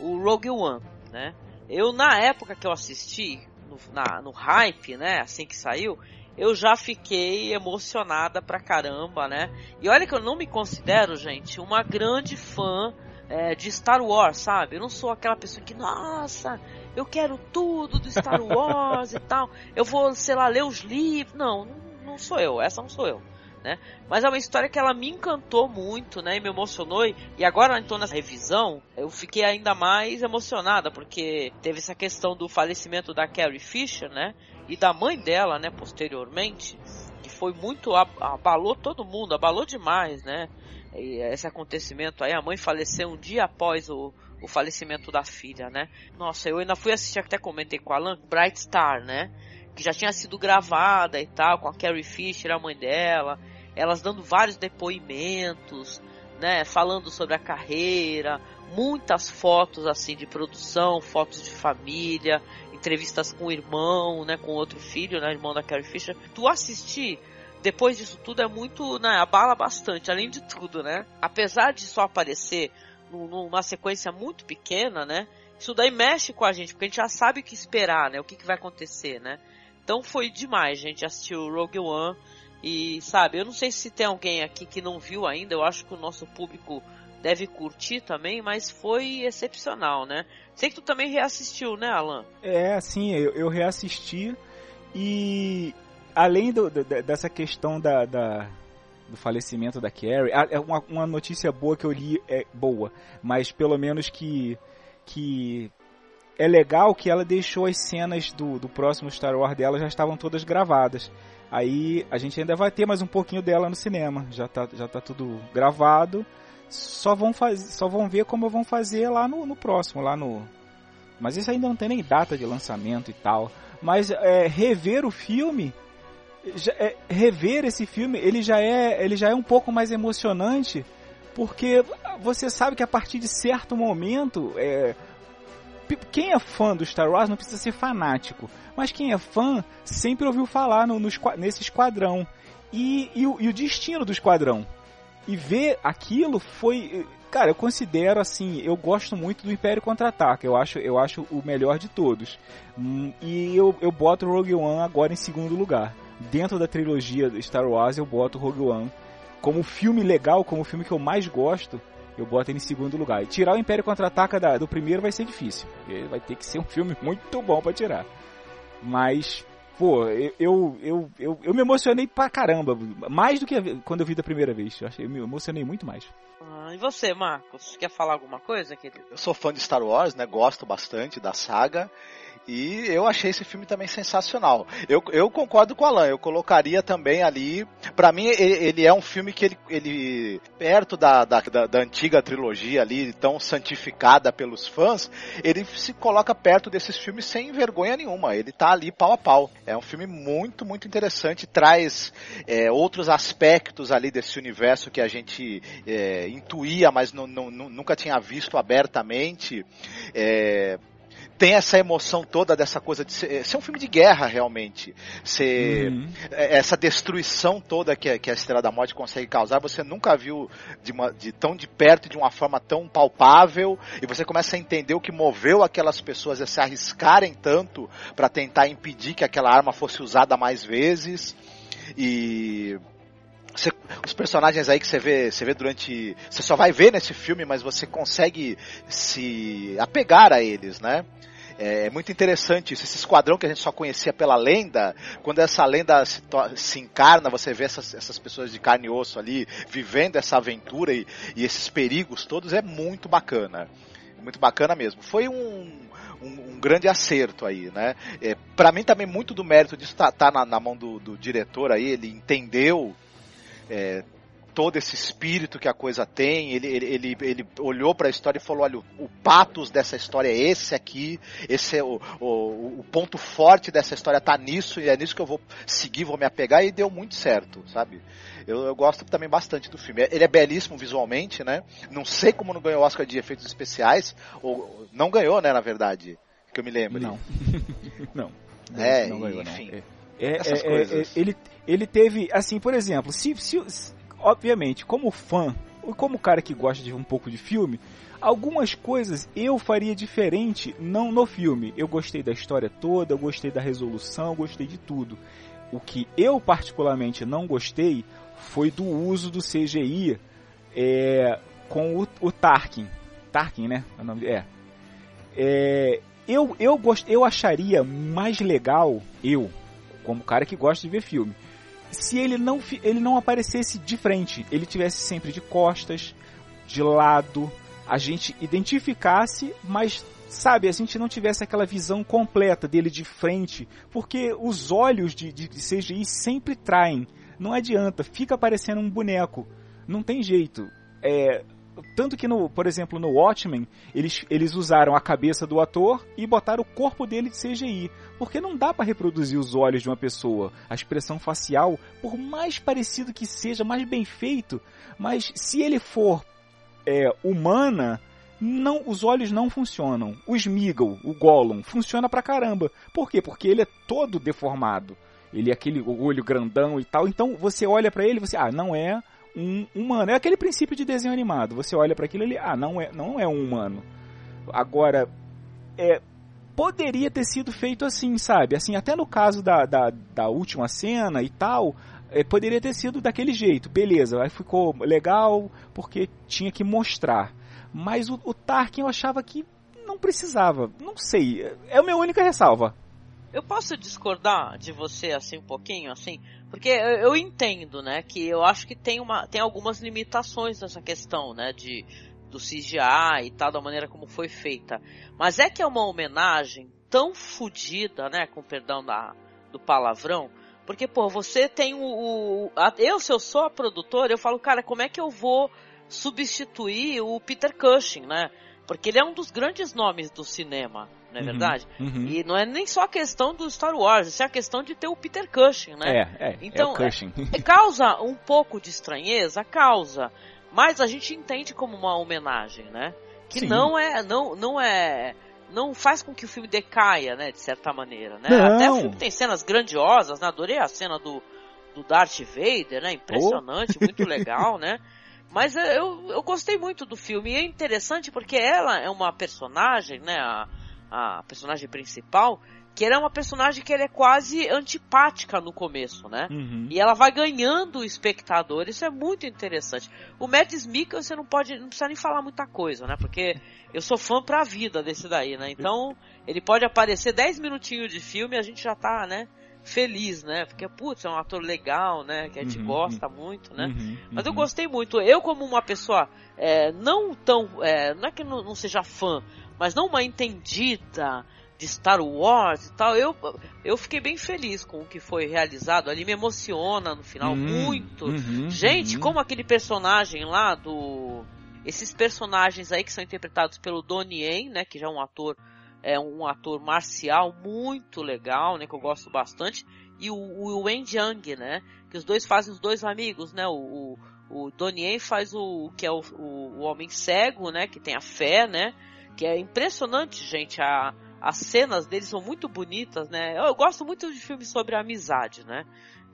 o Rogue One, né? Eu, na época que eu assisti, no, na, no hype, né? Assim que saiu, eu já fiquei emocionada pra caramba, né? E olha que eu não me considero, gente, uma grande fã é, de Star Wars, sabe? Eu não sou aquela pessoa que, nossa, eu quero tudo do Star Wars e tal. Eu vou, sei lá, ler os livros. Não, não sou eu. Essa não sou eu. Né? Mas é uma história que ela me encantou muito, né? E me emocionou. E agora, então, nessa revisão, eu fiquei ainda mais emocionada, porque teve essa questão do falecimento da Carrie Fisher, né? E da mãe dela, né? Posteriormente, que foi muito. abalou todo mundo, abalou demais, né? Esse acontecimento aí, a mãe faleceu um dia após o, o falecimento da filha, né? Nossa, eu ainda fui assistir, até comentei com a Alan, Bright Star, né? Que já tinha sido gravada e tal, com a Carrie Fisher, a mãe dela, elas dando vários depoimentos, né? Falando sobre a carreira, muitas fotos assim de produção, fotos de família, entrevistas com o irmão, né? Com outro filho, né? Irmão da Carrie Fisher. Tu assistir depois disso tudo é muito, né, abala bastante, além de tudo, né? Apesar de só aparecer numa sequência muito pequena, né? Isso daí mexe com a gente, porque a gente já sabe o que esperar, né? O que, que vai acontecer, né? Então foi demais, gente, assistir o Rogue One e, sabe, eu não sei se tem alguém aqui que não viu ainda, eu acho que o nosso público deve curtir também, mas foi excepcional, né? Sei que tu também reassistiu, né, Alan? É, sim, eu, eu reassisti e além do, dessa questão da, da do falecimento da Carrie. É uma, uma notícia boa que eu li é boa, mas pelo menos que que é legal que ela deixou as cenas do, do próximo Star Wars dela já estavam todas gravadas. Aí a gente ainda vai ter mais um pouquinho dela no cinema. Já tá, já tá tudo gravado. Só vão, faz, só vão ver como vão fazer lá no, no próximo, lá no. Mas isso ainda não tem nem data de lançamento e tal. Mas é, rever o filme já, é, rever esse filme ele já é ele já é um pouco mais emocionante porque você sabe que a partir de certo momento é, quem é fã do Star Wars não precisa ser fanático, mas quem é fã sempre ouviu falar no, no, nesse esquadrão e, e, o, e o destino do esquadrão. E ver aquilo foi. Cara, eu considero assim, eu gosto muito do Império Contra-Ataca, eu acho, eu acho o melhor de todos. Hum, e eu, eu boto Rogue One agora em segundo lugar. Dentro da trilogia Star Wars, eu boto Rogue One como filme legal, como filme que eu mais gosto, eu boto ele em segundo lugar. E tirar o Império Contra-Ataca do primeiro vai ser difícil. Vai ter que ser um filme muito bom para tirar. Mas, pô, eu, eu, eu, eu, me emocionei pra caramba. Mais do que quando eu vi da primeira vez. Eu me emocionei muito mais. Ah, e você, Marcos? Quer falar alguma coisa, querido? Eu sou fã de Star Wars, né? Gosto bastante da saga. E eu achei esse filme também sensacional. Eu, eu concordo com o Alan, eu colocaria também ali. para mim, ele, ele, é um filme que ele, ele perto da, da, da, antiga trilogia ali, tão santificada pelos fãs, ele se coloca perto desses filmes sem vergonha nenhuma. Ele tá ali pau a pau. É um filme muito, muito interessante, traz é, outros aspectos ali desse universo que a gente é, intuía, mas não, não, nunca tinha visto abertamente. É, tem essa emoção toda dessa coisa de ser, ser um filme de guerra realmente. Ser, uhum. É, essa destruição toda que, que a Estrela da Morte consegue causar, você nunca viu de, uma, de tão de perto, de uma forma tão palpável, e você começa a entender o que moveu aquelas pessoas a se arriscarem tanto para tentar impedir que aquela arma fosse usada mais vezes. E você, os personagens aí que você vê, você vê durante. Você só vai ver nesse filme, mas você consegue se apegar a eles, né? É, é muito interessante isso, esse esquadrão que a gente só conhecia pela lenda, quando essa lenda se, se encarna, você vê essas, essas pessoas de carne e osso ali vivendo essa aventura e, e esses perigos todos, é muito bacana. Muito bacana mesmo. Foi um, um, um, grande acerto aí, né? É, para mim também muito do mérito disso tá, tá na, na, mão do, do, diretor aí, ele entendeu é, todo esse espírito que a coisa tem. Ele, ele, ele, ele olhou para a história e falou: olha, o, o patos dessa história é esse aqui, esse é o, o, o, ponto forte dessa história tá nisso, e é nisso que eu vou seguir, vou me apegar, e deu muito certo, sabe? Eu, eu gosto também bastante do filme. Ele é belíssimo visualmente, né? Não sei como não ganhou o Oscar de efeitos especiais, ou não ganhou, né, na verdade, que eu me lembro. Não. não. É, não ganhou, enfim. Não. É, é, é, é, ele, ele teve, assim, por exemplo, se, se, obviamente, como fã, e como cara que gosta de um pouco de filme, algumas coisas eu faria diferente não no filme. Eu gostei da história toda, eu gostei da resolução, eu gostei de tudo. O que eu particularmente não gostei foi do uso do CGI é, com o, o Tarkin. Tarkin, né? É. é eu, eu, gost, eu acharia mais legal, eu, como cara que gosta de ver filme, se ele não, ele não aparecesse de frente, ele tivesse sempre de costas, de lado, a gente identificasse, mas sabe, a gente não tivesse aquela visão completa dele de frente, porque os olhos de, de, de CGI sempre traem. Não adianta, fica parecendo um boneco. Não tem jeito. É, tanto que, no, por exemplo, no Watchmen, eles, eles usaram a cabeça do ator e botaram o corpo dele de CGI. Porque não dá para reproduzir os olhos de uma pessoa. A expressão facial, por mais parecido que seja, mais bem feito, mas se ele for é, humana, não, os olhos não funcionam. O Smeagol, o Gollum, funciona pra caramba. Por quê? Porque ele é todo deformado. Ele é aquele olho grandão e tal. Então você olha para ele e você, ah, não é um humano. É aquele princípio de desenho animado. Você olha para aquilo ali, ah, não é, não é um humano. Agora, é, poderia ter sido feito assim, sabe? Assim, até no caso da, da, da última cena e tal, é, poderia ter sido daquele jeito, beleza, aí ficou legal porque tinha que mostrar. Mas o, o Tarkin eu achava que não precisava, não sei, é a minha única ressalva. Eu posso discordar de você assim um pouquinho, assim, porque eu, entendo, né, que eu acho que tem uma, tem algumas limitações nessa questão, né, de do CGI e tal, da maneira como foi feita. Mas é que é uma homenagem tão fodida, né, com perdão da, do palavrão, porque, pô, você tem o, o a, eu, se eu sou a produtora, eu falo, cara, como é que eu vou substituir o Peter Cushing, né? Porque ele é um dos grandes nomes do cinema, não é uhum, verdade? Uhum. E não é nem só a questão do Star Wars, isso é a questão de ter o Peter Cushing, né? É, é. Então, é Cushing. É, causa um pouco de estranheza, causa. Mas a gente entende como uma homenagem, né? Que Sim. não é, não, não é, não faz com que o filme decaia, né, de certa maneira, né? Não. Até o filme tem cenas grandiosas, né? Adorei a cena do, do Darth Vader, né? Impressionante, muito legal, né? Mas é, eu, eu gostei muito do filme e é interessante porque ela é uma personagem, né? A, a personagem principal, que ela é uma personagem que ela é quase antipática no começo, né? Uhum. E ela vai ganhando o espectador, isso é muito interessante. O Mads Mikkelsen você não pode, não precisa nem falar muita coisa, né? Porque eu sou fã pra vida desse daí, né? Então, ele pode aparecer 10 minutinhos de filme e a gente já tá, né? Feliz, né? Porque, putz, é um ator legal, né? Que a gente Uhum, gosta muito, né? Uhum, Mas eu uhum. gostei muito. Eu, como uma pessoa é, não tão. É, não é que não, não seja fã, mas não uma entendida de Star Wars e tal, eu, eu fiquei bem feliz com o que foi realizado ali. Me emociona no final Hum, muito. uhum, Gente, uhum. como aquele personagem lá do. Esses personagens aí que são interpretados pelo Donnie Yen, né? Que já é um ator. É um ator marcial muito legal, né? Que eu gosto bastante. E o, o Wen Jiang, né? Que os dois fazem os dois amigos, né? O, o, o Donnie Yen faz o que é o, o, o homem cego, né? Que tem a fé, né? Que é impressionante, gente. A, as cenas deles são muito bonitas, né? Eu, eu gosto muito de filmes sobre amizade, né?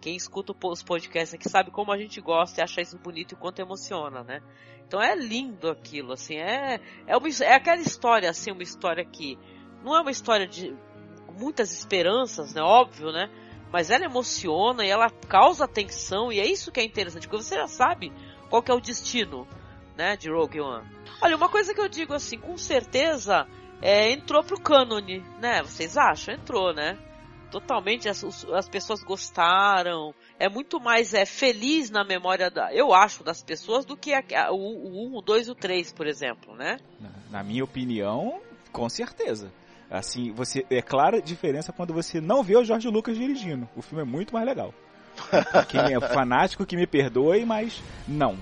Quem escuta os podcasts aqui sabe como a gente gosta e acha isso bonito e quanto emociona, né? Então é lindo aquilo, assim, é é, uma, é aquela história, assim, uma história que não é uma história de muitas esperanças, né? Óbvio, né? Mas ela emociona e ela causa tensão e é isso que é interessante, porque você já sabe qual é o destino, né, de Rogue One. Olha, uma coisa que eu digo assim, com certeza é, entrou pro cânone, né? Vocês acham? Entrou, né? Totalmente, as, as pessoas gostaram. É muito mais é, feliz na memória, da, eu acho, das pessoas do que a- a- o 1, o 2 e o 3, por exemplo, né? Na, na minha opinião, com certeza. Assim, você é clara a diferença quando você não vê o Jorge Lucas dirigindo. O filme é muito mais legal. Quem é fanático que me perdoe, mas não,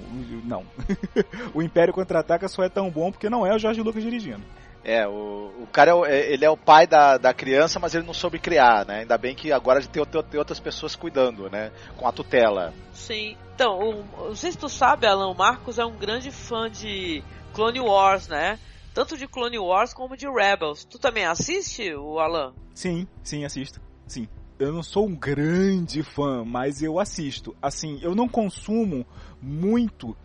não. o Império Contra-Ataca só é tão bom porque não é o Jorge Lucas dirigindo. É, o, o cara é, o- é- ele é o pai da, da criança, mas ele não soube criar, né? Ainda bem que agora tem, tem, tem outras pessoas cuidando, né? Com a tutela. Sim. Então, o, não sei se tu sabe, Alan, o Marcos é um grande fã de Clone Wars, né? Tanto de Clone Wars como de Rebels. Tu também assiste, o Alan? Sim, sim, assisto. Sim. Eu não sou um grande fã, mas eu assisto. Assim, eu não consumo muito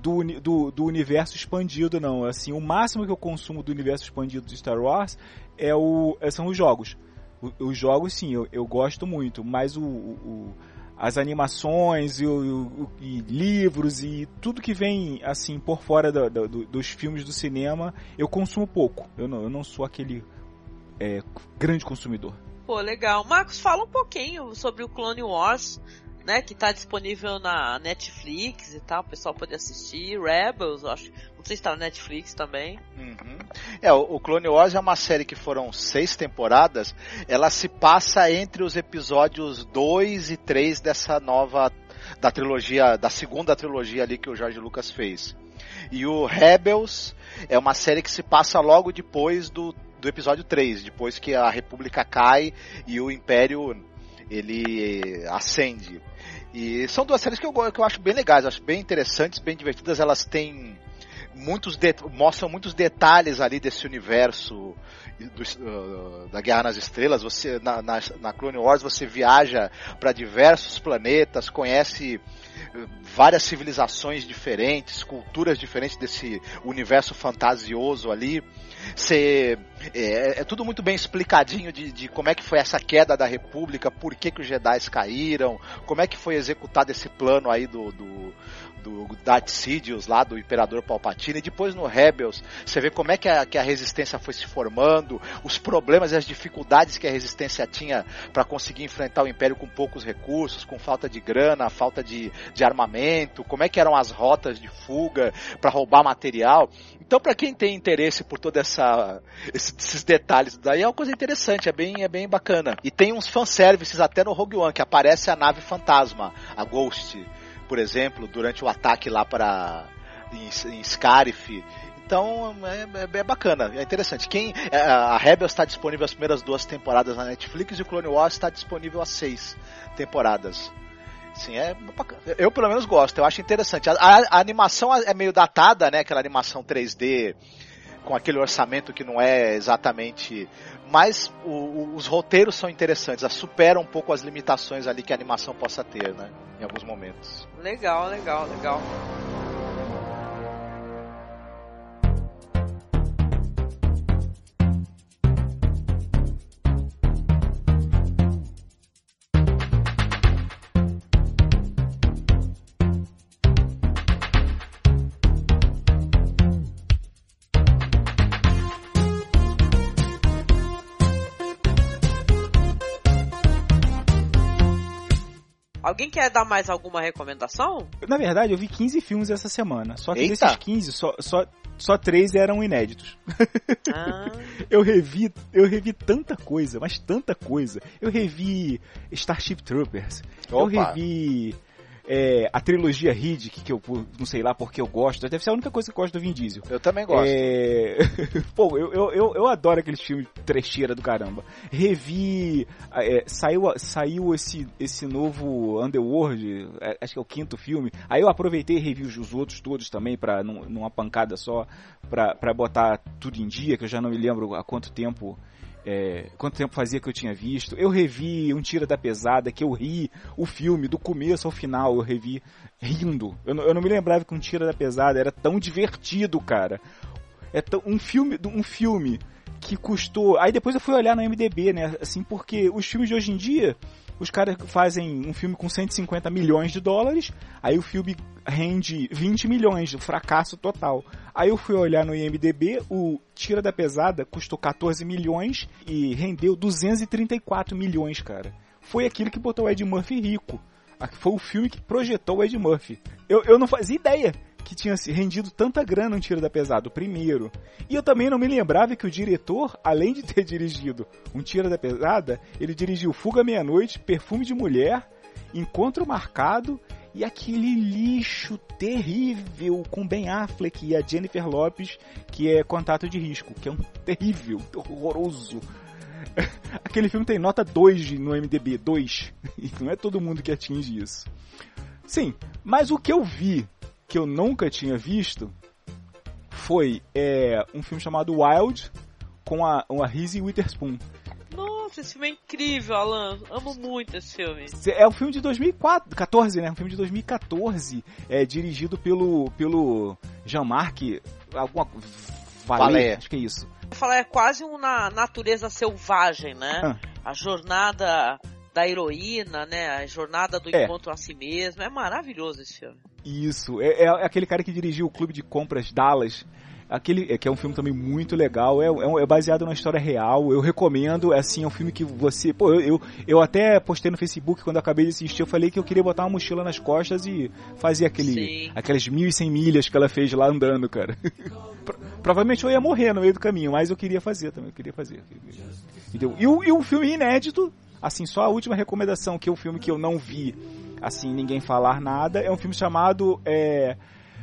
do, do, do universo expandido, não. Assim, o máximo que eu consumo do universo expandido de Star Wars é o, é- são os jogos. Os jogos, sim, eu, eu gosto muito, mas o, o- as animações e, o- e livros e tudo que vem assim por fora da- do- dos filmes do cinema, eu consumo pouco. Eu não, eu não sou aquele é, grande consumidor. Pô, legal. Marcos, fala um pouquinho sobre o Clone Wars, né? Que tá disponível na Netflix e tal, o pessoal pode assistir. Rebels, acho. Não sei se tá na Netflix também. Uhum. É, o, o Clone Wars é uma série que foram seis temporadas. Ela se passa entre os episódios 2 e 3 dessa nova. da trilogia. da segunda trilogia ali que o Jorge Lucas fez. E o Rebels é uma série que se passa logo depois do, do episódio 3, depois que a República cai e o Império ele ascende. E são duas séries que eu, que eu acho bem legais, acho bem interessantes, bem divertidas. Elas têm muitos det- mostram muitos detalhes ali desse universo do- uh, da Guerra nas Estrelas. Você na, na, na Clone Wars você viaja para diversos planetas, conhece uh, várias civilizações diferentes, culturas diferentes desse universo fantasioso ali. Você, é, é tudo muito bem explicadinho de, de como é que foi essa queda da República, por que, que os Jedi caíram, como é que foi executado esse plano aí do, do, do Darth Sidious lá, do Imperador Palpatine, e depois no Rebels, você vê como é que a, que a resistência foi se formando, os problemas e as dificuldades que a resistência tinha para conseguir enfrentar o Império com poucos recursos, com falta de grana, falta de, de armamento, como é que eram as rotas de fuga para roubar material. Então, para quem tem interesse por toda essa esse- esses detalhes daí é uma coisa interessante, é bem é bem bacana. E tem uns fanservices até no Rogue One que aparece a nave fantasma, a Ghost, por exemplo, durante o ataque lá para em, em Scarif. Então é, é- é bacana, é interessante. Quem é, a Rebels está disponível as primeiras duas temporadas na Netflix e o Clone Wars está disponível as seis temporadas. Sim, é bacana. Eu pelo menos gosto, eu acho interessante. A, a- a animação é meio datada, né? Aquela animação 3D com aquele orçamento que não é exatamente. Mas o, o, os roteiros são interessantes, superam um pouco as limitações ali que a animação possa ter, né? Em alguns momentos. Legal, legal, legal. Alguém quer dar mais alguma recomendação? Na verdade, eu vi 15 filmes essa semana. Só que Eita. desses 15, só, só, só 3 eram inéditos. Ah, Eu revi, eu revi tanta coisa, mas tanta coisa. Eu revi Starship Troopers. Eu Opa. revi é, a trilogia Riddick, que eu não sei lá porque eu gosto. Deve ser a única coisa que eu gosto do Vin Diesel. Eu também gosto. É... Pô, eu, eu, eu, eu adoro aqueles filmes trecheira do caramba. Revi. é, saiu saiu esse, esse novo Underworld, é, acho que é o quinto filme. Aí eu aproveitei e revi os, os outros todos também, pra, num- numa pancada só, pra, pra botar tudo em dia, que eu já não me lembro há quanto tempo. É, quanto tempo fazia que eu tinha visto. Eu revi Um Tira da Pesada, que eu ri o filme do começo ao final, eu revi rindo. Eu, não- eu não me lembrava que Um Tira da Pesada era tão divertido, cara. É tão- um filme, um filme que custou. Aí depois eu fui olhar no MDB, né? Assim, porque os filmes de hoje em dia, os caras fazem um filme com 150 milhões de dólares, aí o filme rende 20 milhões, um fracasso total. Aí eu fui olhar no IMDB, o Tira da Pesada custou 14 milhões e rendeu 234 milhões, cara. Foi aquilo que botou o Ed Murphy rico. Foi o filme que projetou o Ed Murphy. Eu, eu não fazia ideia que tinha se rendido tanta grana um Tiro da Pesada, o primeiro. E eu também não me lembrava que o diretor, além de ter dirigido um Tiro da Pesada, ele dirigiu Fuga Meia-Noite, Perfume de Mulher, Encontro Marcado e aquele lixo terrível com Ben Affleck e a Jennifer Lopes, que é Contato de Risco, que é um terrível, horroroso. Aquele filme tem nota 2 no MDB, 2. E não é todo mundo que atinge isso. Sim, mas o que eu vi que eu nunca tinha visto foi é, um filme chamado Wild com a, a Reese Witherspoon. nossa, esse filme é incrível, Alan. Amo muito esse filme. É um filme de 2004, 14, né? Um filme de 2014, é dirigido pelo pelo Jean-Marc alguma Vallée. acho que é isso. Falar, é quase uma natureza selvagem, né? Ah. A jornada da heroína, né? A jornada do É. encontro a si mesmo. É maravilhoso esse filme. Isso, é, é aquele cara que dirigiu o Clube de Compras Dallas. Aquele, é, que é um filme também muito legal, é, é é baseado numa história real, eu recomendo, é assim, é um filme que você, pô, eu, eu, eu até postei no Facebook quando eu acabei de assistir, eu falei que eu queria botar uma mochila nas costas e fazer aquele, Sim. aquelas 1.100 milhas que ela fez lá andando, cara. Pro- Provavelmente eu ia morrer no meio do caminho, mas eu queria fazer também, eu queria fazer. Entendeu? E, o, e um filme inédito, assim, só a última recomendação, que é um filme que eu não vi, assim, ninguém falar nada, é um filme chamado é,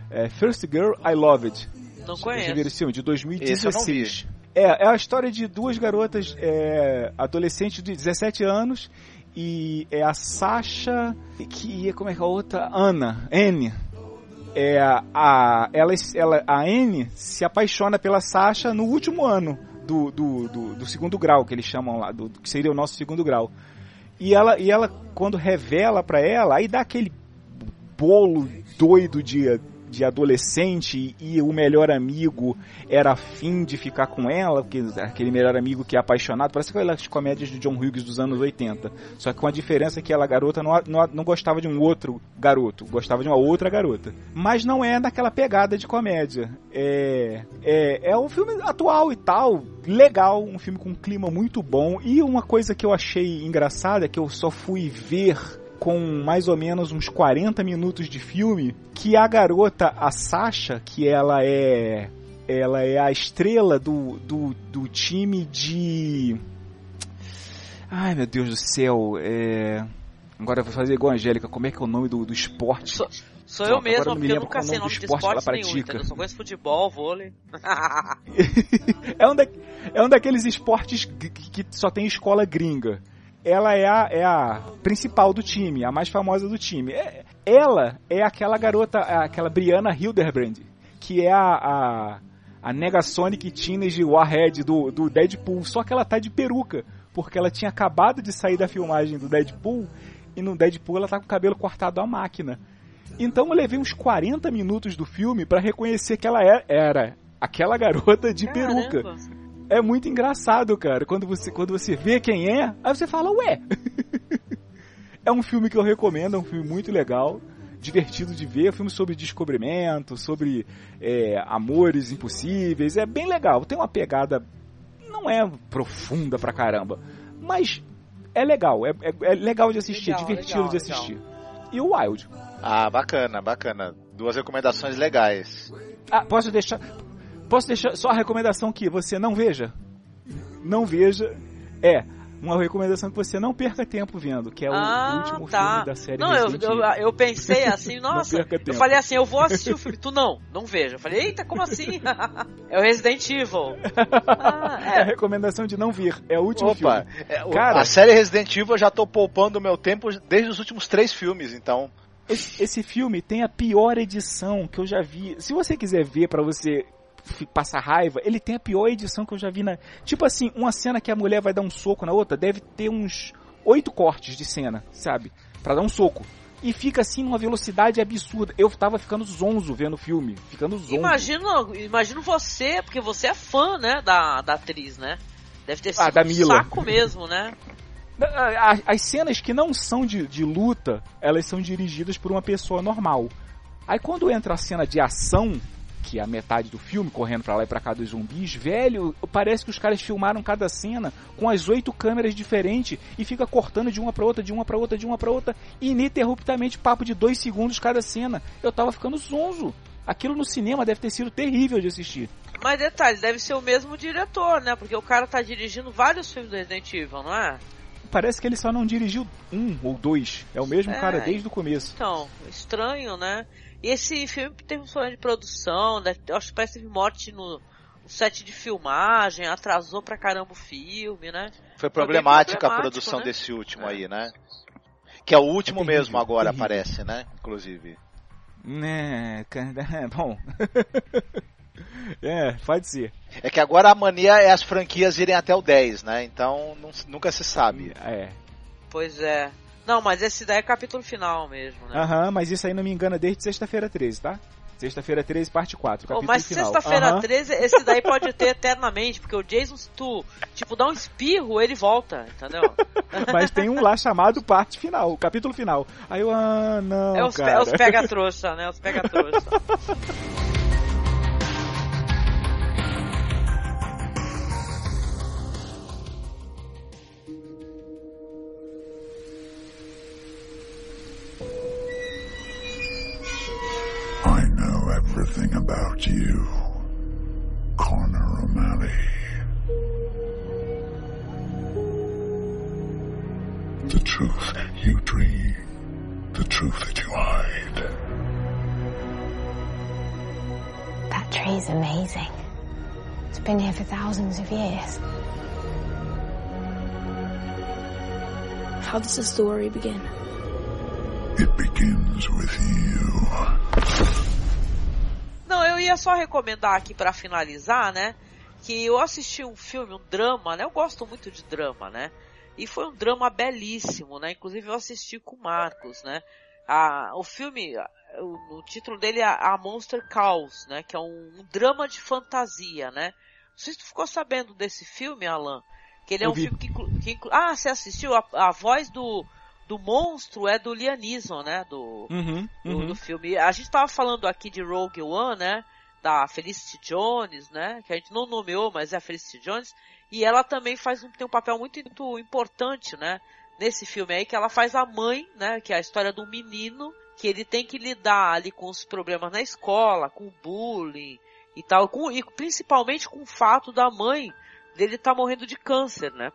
é, First Girl I Loved. Não Vocês viram conheço. esse filme? De Esse eu não 2016. É, é a história de duas garotas é, adolescentes de 17 anos e é a Sasha que como é que é a outra? Ana, Anne. É a, a ela, ela a Anne se apaixona pela Sasha no último ano do, do, do, do segundo grau que eles chamam lá, do, que seria o nosso segundo grau. E ela, e ela quando revela pra ela, aí dá aquele bolo doido de, de adolescente e o melhor amigo era afim de ficar com ela, porque aquele melhor amigo que é apaixonado, parece aquelas comédias de John Hughes dos anos 80. Só que com a diferença que ela, garota, não, não, não gostava de um outro garoto, gostava de uma outra garota. Mas não é naquela pegada de comédia. É, é, é um filme atual e tal, legal, um filme com um clima muito bom. E uma coisa que eu achei engraçada, é que eu só fui ver com mais ou menos uns 40 minutos de filme, que a garota, a Sasha, que ela é ela é a estrela do, do, do time de Ai meu Deus do céu, é Agora eu vou fazer igual a Angélica, como é que é o nome do, do esporte? Sou, sou eu mesmo, não me porque eu nunca o sei nome de esporte esporte nenhum, entendeu? Eu só conheço futebol, vôlei. é, um da, é um daqueles esportes que, que só tem escola gringa. Ela é a, é a principal do time, a mais famosa do time. É- ela é aquela garota, aquela Brianna Hildebrand, que é a, a, a Negasonic Teenage Warhead do, do Deadpool, só que ela tá de peruca, porque ela tinha acabado de sair da filmagem do Deadpool e no Deadpool ela tá com o cabelo cortado à máquina. Então eu levei uns 40 minutos do filme para reconhecer que ela é, era aquela garota de Caramba. peruca. É muito engraçado, cara, quando você, quando você vê quem é, aí você fala, ué. é um filme que eu recomendo, é um filme muito legal, divertido de ver, é um filme sobre descobrimento, sobre é, amores impossíveis, é bem legal, tem uma pegada, não é profunda pra caramba, mas é legal, é, é- é legal de assistir, Legal, é divertido legal, de assistir. E o Wild. Ah, bacana, bacana. Duas recomendações legais. Ah, posso deixar. Posso deixar só a recomendação que você não veja? Não veja. É. Uma recomendação que você não perca tempo vendo, que é o ah, último tá. filme da série Não, eu, eu, eu pensei assim, nossa. eu falei assim, eu vou assistir o filme. Tu não, não veja. Eu falei, eita, como assim? é o Resident Evil. Ah, É a é. recomendação de não vir. É o último Opa, filme. é, Cara- a série Resident Evil eu já tô poupando o meu tempo desde os últimos três filmes, então. Esse, esse filme tem a pior edição que eu já vi. Se você quiser ver pra você passar raiva, ele tem a pior edição que eu já vi na. Tipo assim, uma cena que a mulher vai dar um soco na outra, deve ter uns oito cortes de cena, sabe? Pra dar um soco. E fica assim numa velocidade absurda. Eu tava ficando zonzo vendo o filme. Ficando zonzo. Imagino, imagino você, porque você é fã, né, da, da atriz, né? Deve ter Ah, sido da um Mila. saco mesmo, né? As cenas que não são de, de luta, elas são dirigidas por uma pessoa normal. Aí quando entra a cena de ação, que é a metade do filme, correndo pra lá e pra cá dos zumbis, velho, parece que os caras filmaram cada cena com as oito câmeras diferentes e fica cortando de uma pra outra, de uma pra outra, de uma pra outra, ininterruptamente, papo de dois segundos cada cena. Eu tava ficando zonzo. Aquilo no cinema deve ter sido terrível de assistir. Mas detalhe, deve ser o mesmo diretor, né? Porque o cara tá dirigindo vários filmes do Resident Evil, não é? Parece que ele só não dirigiu um ou dois. É o mesmo É. cara desde o começo. Então, estranho, né? E esse filme teve um problema de produção, eu acho que parece que teve morte no, set de filmagem, atrasou pra caramba o filme, né? Foi problemática a produção né? desse último aí, né? Que é o último É terrível, mesmo agora, terrível. parece, né? Inclusive. Né, cara, bom. é, pode ser. É que agora a mania é as franquias irem até o 10, né? Então não- nunca se sabe. É. Pois é. Não, mas esse daí é capítulo final mesmo, né? Aham, mas isso aí não me engana desde sexta-feira 13, tá? Sexta-feira 13, parte 4, Pô, capítulo mas final. sexta-feira Aham. 13, esse daí pode ter eternamente, porque o Jason, se tu, tipo, dá um espirro, ele volta, entendeu? Mas tem um lá chamado parte final, capítulo final. Aí eu, ah, não, é os, cara. é os pega-trouxa, né? Os pega-trouxa. everything about you, Connor O'Malley. The truth you dream, the truth that you hide. That tree's amazing. It's been here for thousands of years. How does the story begin? It begins with you. Não, eu ia só recomendar aqui pra finalizar, né? Que eu assisti um filme, um drama, né? Eu gosto muito de drama, né? E foi um drama belíssimo, né? Inclusive eu assisti com o Marcos, né? A, o filme, o, o título dele é A Monster Calls, né? Que é um, um drama de fantasia, né? Não sei se tu ficou sabendo desse filme, Alan. Que ele é Eu um vi. filme que, inclu- que inclu- Ah, você assistiu? A, a voz do, do monstro é do Liam Neeson, né? Do, Uhum, do, uhum. do filme. A gente tava falando aqui de Rogue One, né? Da Felicity Jones, né? Que a gente não nomeou, mas é a Felicity Jones. E ela também faz um, tem um papel muito, muito importante, né? Nesse filme aí, que ela faz a mãe, né? Que é a história de um menino que ele tem que lidar ali com os problemas na escola, com o bullying e tal, com, e principalmente com o fato da mãe dele tá morrendo de câncer, né?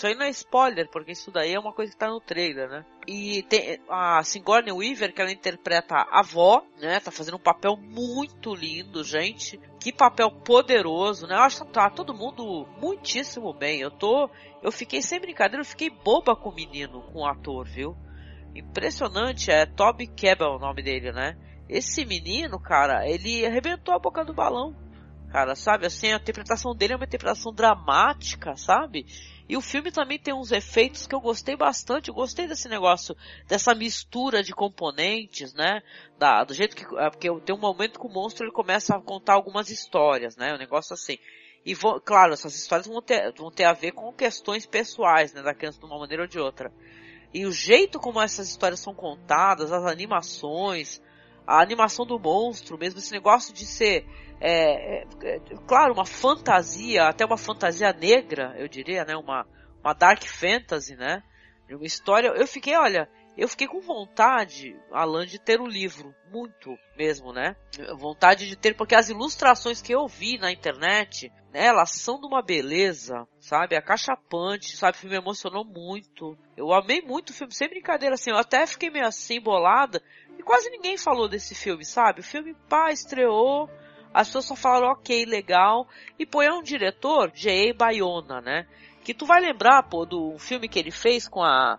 Isso aí não é spoiler, porque isso daí é uma coisa que tá no trailer, né? E tem a Sigourney Weaver, que ela interpreta a avó, né? Tá fazendo um papel muito lindo, gente. Que papel poderoso, né? Eu acho que tá todo mundo muitíssimo bem. Eu tô... Eu fiquei, sem brincadeira, eu fiquei boba com o menino, com o ator, viu? Impressionante, é Toby Kebbell o nome dele, né? Esse menino, cara, ele arrebentou a boca do balão. Cara, sabe? Assim, a interpretação dele é uma interpretação dramática, sabe? E o filme também tem uns efeitos que eu gostei bastante. Eu gostei desse negócio, dessa mistura de componentes, né? Da, do jeito que. é, Porque tem um momento que o monstro ele começa a contar algumas histórias, né? Um negócio assim. E claro, essas histórias vão ter, vão ter a ver com questões pessoais, né? Da criança de uma maneira ou de outra. E o jeito como essas histórias são contadas, as animações, a animação do monstro, mesmo esse negócio de ser, é, é, é, claro, uma fantasia, até uma fantasia negra, eu diria, né? Uma, uma dark fantasy, né? Uma história. Eu fiquei, olha, eu fiquei com vontade, Alan, de ter o livro. Muito mesmo, né? Vontade de ter, porque as ilustrações que eu vi na internet, né, elas são de uma beleza, sabe? A caixa punch, sabe? O filme me emocionou muito. Eu amei muito o filme, sem brincadeira, assim. Eu até fiquei meio assim, bolada. E quase ninguém falou desse filme, sabe? O filme, pá, estreou. As pessoas só falaram, ok, legal. E pô, é um diretor, J.A. Bayona, né? Que tu vai lembrar, pô, do filme que ele fez com a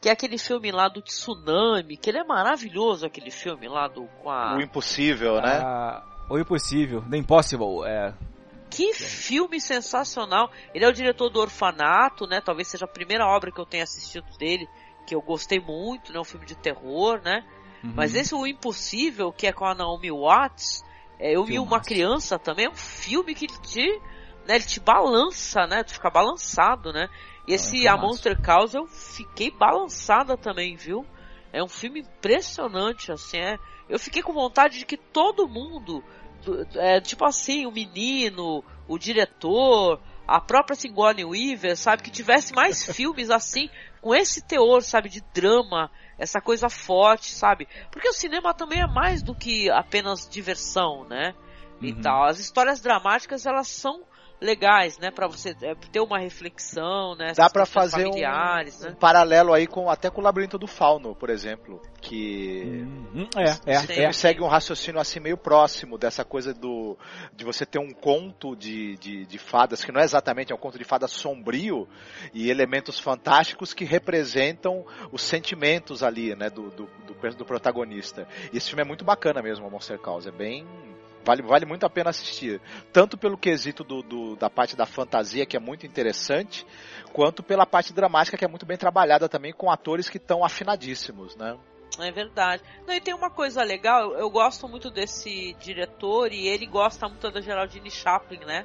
que é aquele filme lá do tsunami, que ele é maravilhoso aquele filme lá do com a O Impossível, né? Ah, o Impossível, The Impossible, é. Que filme sensacional. Ele é o diretor do Orfanato, né? Talvez seja a primeira obra que eu tenha assistido dele, que eu gostei muito, né? Um filme de terror, né? Uhum. Mas esse O Impossível, que é com a Naomi Watts, é, eu vi uma criança também, é um filme que te, né, ele te balança, né? Tu fica balançado, né? E esse A Monster Cause eu fiquei balançada também, viu? É um filme impressionante, assim, é. Eu fiquei com vontade de que todo mundo, do- é, tipo assim, o menino, o diretor, a própria Sigourney Weaver, sabe, que tivesse mais filmes assim, com esse teor, sabe, de drama, essa coisa forte, sabe? Porque o cinema também é mais do que apenas diversão, né? E Uhum. tal. As histórias dramáticas, elas são legais, né, para você é, ter uma reflexão, né, Dá questões fazer um, familiares, um né? paralelo aí com até com o Labirinto do Fauno, por exemplo, que Hum, é, é, esse filme é. segue um raciocínio assim meio próximo dessa coisa do de você ter um conto de, de, de fadas que não é exatamente é um conto de fadas sombrio e elementos fantásticos que representam os sentimentos ali, né, do, do, do, do protagonista. E esse filme é muito bacana mesmo, o Monster Cause, é bem Vale, vale muito a pena assistir. Tanto pelo quesito do, do- da parte da fantasia, que é muito interessante, quanto pela parte dramática, que é muito bem trabalhada também, com atores que estão afinadíssimos, né? É verdade. Não, e tem uma coisa legal, eu, gosto muito desse diretor e ele gosta muito da Geraldine Chaplin, né?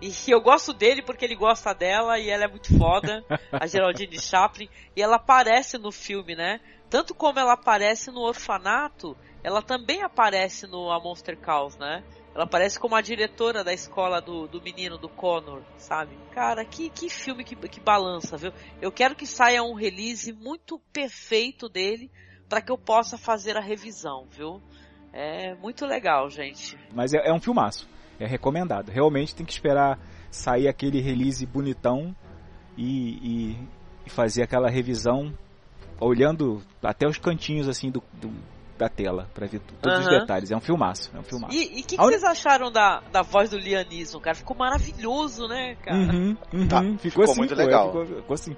E eu gosto dele porque ele gosta dela e ela é muito foda, a Geraldine Chaplin, e ela aparece no filme, né? Tanto como ela aparece no orfanato, ela também aparece no A Monster Calls, né? Ela aparece como a diretora da escola do, do menino, do Connor, sabe? Cara, que, que filme que, que balança, viu? Eu quero que saia um release muito perfeito dele para que eu possa fazer a revisão, viu? É muito legal, gente. Mas é, é um filmaço. É recomendado. Realmente tem que esperar sair aquele release bonitão e, e- e fazer aquela revisão olhando até os cantinhos assim do, do- da tela pra ver todos os Aham. detalhes. É um filmaço. É um filmaço. E o que, que vocês acharam da, da voz do Lianismo, cara? Ficou maravilhoso, né, cara? Uhum, uhum. Tá, ficou, ficou assim, muito pô, legal. Ficou, ficou assim.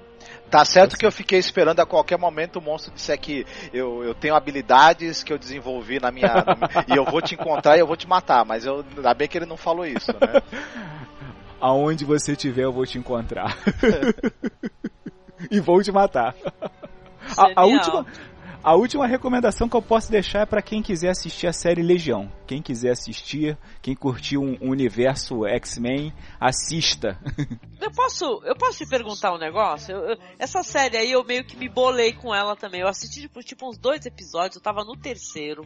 Tá certo que eu fiquei esperando a qualquer momento o monstro disser que eu, eu tenho habilidades que eu desenvolvi na minha. na minha- e eu vou te encontrar e eu vou te matar, mas eu, ainda bem que ele não falou isso, né? Aonde você estiver, eu vou te encontrar. e vou te matar. A, a última, a última recomendação que eu posso deixar é para quem quiser assistir a série Legião. Quem quiser assistir, quem curtiu um, universo X-Men, assista. Eu posso, eu posso te perguntar um negócio? Eu- eu- essa série aí eu meio que me bolei com ela também. Eu assisti tipo, tipo, uns dois episódios, eu tava no terceiro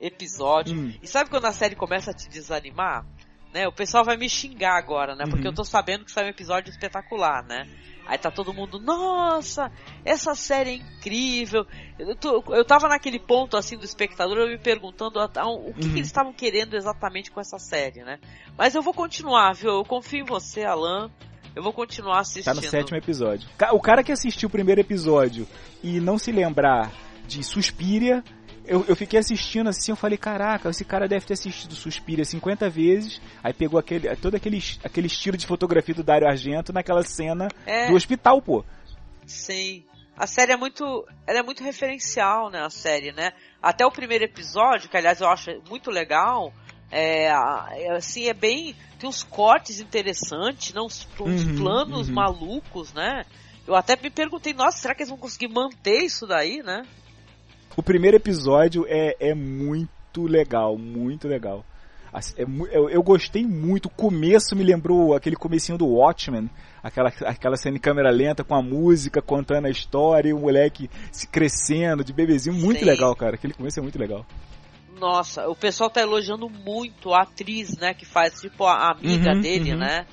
episódio. Hum. E sabe quando a série começa a te desanimar? Né? O pessoal vai me xingar agora, né? Porque Uhum. eu tô sabendo que saiu um episódio espetacular, né? Aí tá todo mundo, nossa, essa série é incrível. Eu, tô- eu tava naquele ponto assim do espectador, eu me perguntando a- a- o que, que Uhum. eles estavam querendo exatamente com essa série, né? Mas eu vou continuar, viu? Eu confio em você, Alan. Eu vou continuar assistindo. Tá no sétimo episódio. O cara que assistiu o primeiro episódio e não se lembrar de Suspiria, eu, eu fiquei assistindo assim, eu falei, caraca, esse cara deve ter assistido Suspiria 50 vezes, aí pegou aquele, todo aquele, aquele estilo de fotografia do Dario Argento naquela cena É. do hospital, pô. Sim. A série é muito, ela é muito referencial, né, a série, né? Até o primeiro episódio, que aliás eu acho muito legal, É, é, assim, é bem. Tem uns cortes interessantes, não? uns, uns Uhum, planos uhum. malucos, né? Eu até me perguntei, nossa, será que eles vão conseguir manter isso daí, né? O primeiro episódio é, é muito legal, muito legal. Assim, é eu, eu gostei muito. O começo me lembrou aquele comecinho do Watchmen, aquela, aquela cena em câmera lenta com a música, contando a história e o moleque se crescendo de bebezinho. Muito Sim. legal, cara. Aquele começo é muito legal. Nossa, o pessoal tá elogiando muito a atriz, né, que faz tipo a amiga Uhum, dele, uhum. né?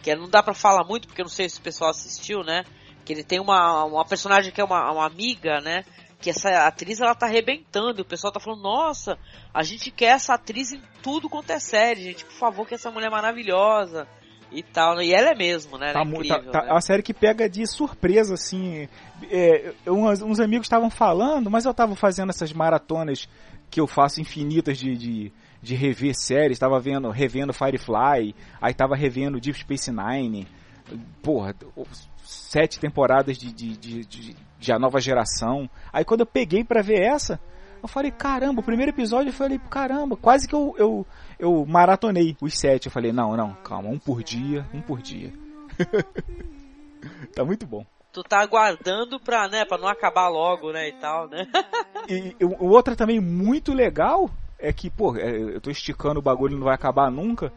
Que não dá pra falar muito porque eu não sei se o pessoal assistiu, né? Que ele tem uma, uma personagem que é uma, uma amiga, né? Que essa atriz ela tá arrebentando. E o pessoal tá falando, nossa, a gente quer essa atriz em tudo quanto é série, gente. Por favor, que essa mulher é maravilhosa e tal. E ela é mesmo, né? Tá, é incrível, tá- tá- né? uma série que pega de surpresa, assim. É, uns, uns amigos estavam falando, mas eu tava fazendo essas maratonas que eu faço infinitas de, de, de rever séries. Tava vendo, revendo Firefly, aí tava revendo Deep Space Nine. Porra, sete temporadas de, de, de, de, de a nova geração. Aí quando eu peguei pra ver essa, eu falei, caramba, o primeiro episódio eu falei, caramba, quase que eu, eu, eu maratonei os sete. Eu falei, não, não, calma, um por dia, um por dia. tá muito bom. Tu tá aguardando pra, né, pra não acabar logo, né, e tal, né? E, e o- outra também muito legal é que, pô, é, eu tô esticando o bagulho, não vai acabar nunca.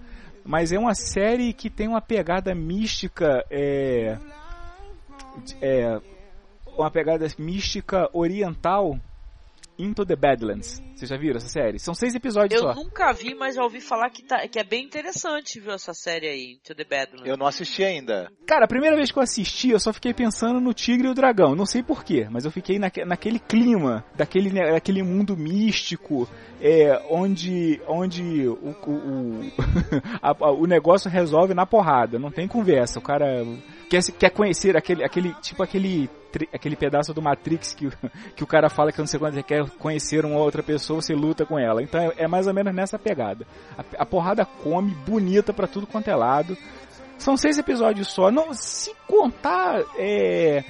Mas é uma série que tem uma pegada mística, é, é uma pegada mística oriental Into the Badlands. Vocês já viram essa série? São seis episódios Eu só. nunca vi, mas já ouvi falar que, tá, que é bem interessante, viu, essa série aí, To The Badlands. Eu não assisti ainda. Cara, a primeira vez que eu assisti, eu só fiquei pensando no Tigre e o Dragão. Não sei porquê, mas eu fiquei naque, naquele clima, daquele, né, daquele mundo místico, é, onde, onde o, o, o, a- o negócio resolve na porrada. Não tem conversa. O cara quer, quer conhecer aquele, aquele, tipo aquele, aquele pedaço do Matrix que, que o cara fala que não sei quando você quer conhecer uma outra pessoa, você luta com ela. Então é, é mais ou menos nessa pegada. A, a porrada come, bonita pra tudo quanto é lado. São seis episódios só. Não, se contar, é,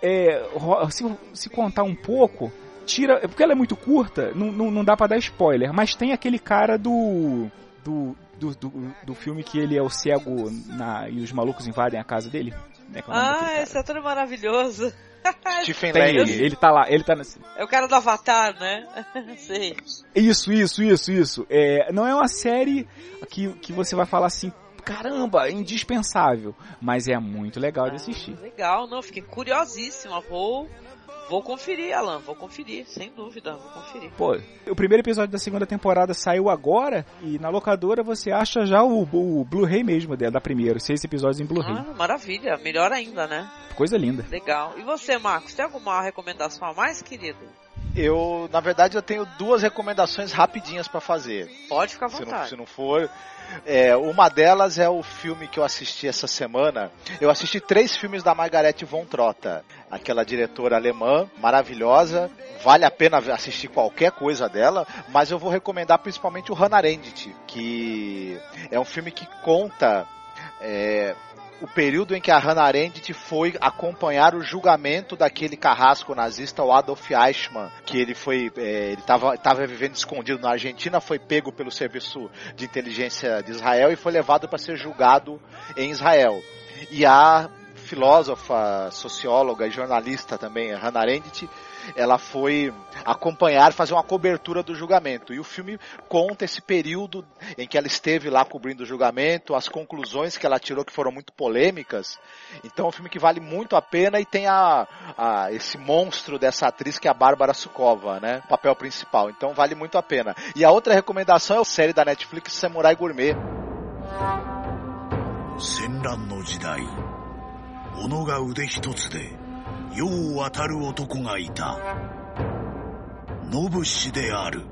é, se, se contar um pouco, tira, porque ela é muito curta, não, não, não dá pra dar spoiler. Mas tem aquele cara do do, do, do, do filme que ele é o cego na, e os malucos invadem a casa dele. Né, é Ah, esse ator é maravilhoso. Stephen Lang. ele, ele tá lá, ele tá nesse, É o cara do Avatar, né? Sei. Isso, isso, isso, isso. É, não é uma série que, que você vai falar assim, caramba, indispensável. Mas é muito legal de assistir. Legal, não, fiquei curiosíssima. Vou, vou conferir, Alan, vou conferir, sem dúvida, vou conferir. Pô, o primeiro episódio da segunda temporada saiu agora e na locadora você acha já o, o Blu-ray mesmo da da primeira, seis episódios em Blu-ray. Ah, maravilha, melhor ainda, né? Coisa linda. Legal. E você, Marcos, tem alguma recomendação a mais, querido? Eu, na verdade, eu tenho duas recomendações rapidinhas pra fazer. Pode ficar à Se não, vontade. se não for. É, uma delas é o filme que eu assisti essa semana. Eu assisti três filmes da Margarete von Trotta, aquela diretora alemã maravilhosa. Vale a pena assistir qualquer coisa dela, mas eu vou recomendar principalmente o Hannah Arendt, que é um filme que conta é, o período em que a Hannah Arendt foi acompanhar o julgamento daquele carrasco nazista, o Adolf Eichmann, que ele foi, é, ele estava vivendo escondido na Argentina, foi pego pelo serviço de inteligência de Israel e foi levado para ser julgado em Israel. E a filósofa, socióloga e jornalista também, Hannah Arendt, ela foi acompanhar, fazer uma cobertura do julgamento. E o filme conta esse período em que ela esteve lá cobrindo o julgamento, as conclusões que ela tirou que foram muito polêmicas. Então é um filme que vale muito a pena e tem a, a esse monstro dessa atriz que é a Bárbara Sukova, né? O papel principal. Então vale muito a pena. E a outra recomendação é a série da Netflix Samurai Gourmet. 戦乱の時代 己が腕一つで世を渡る男がいた。ノブシである。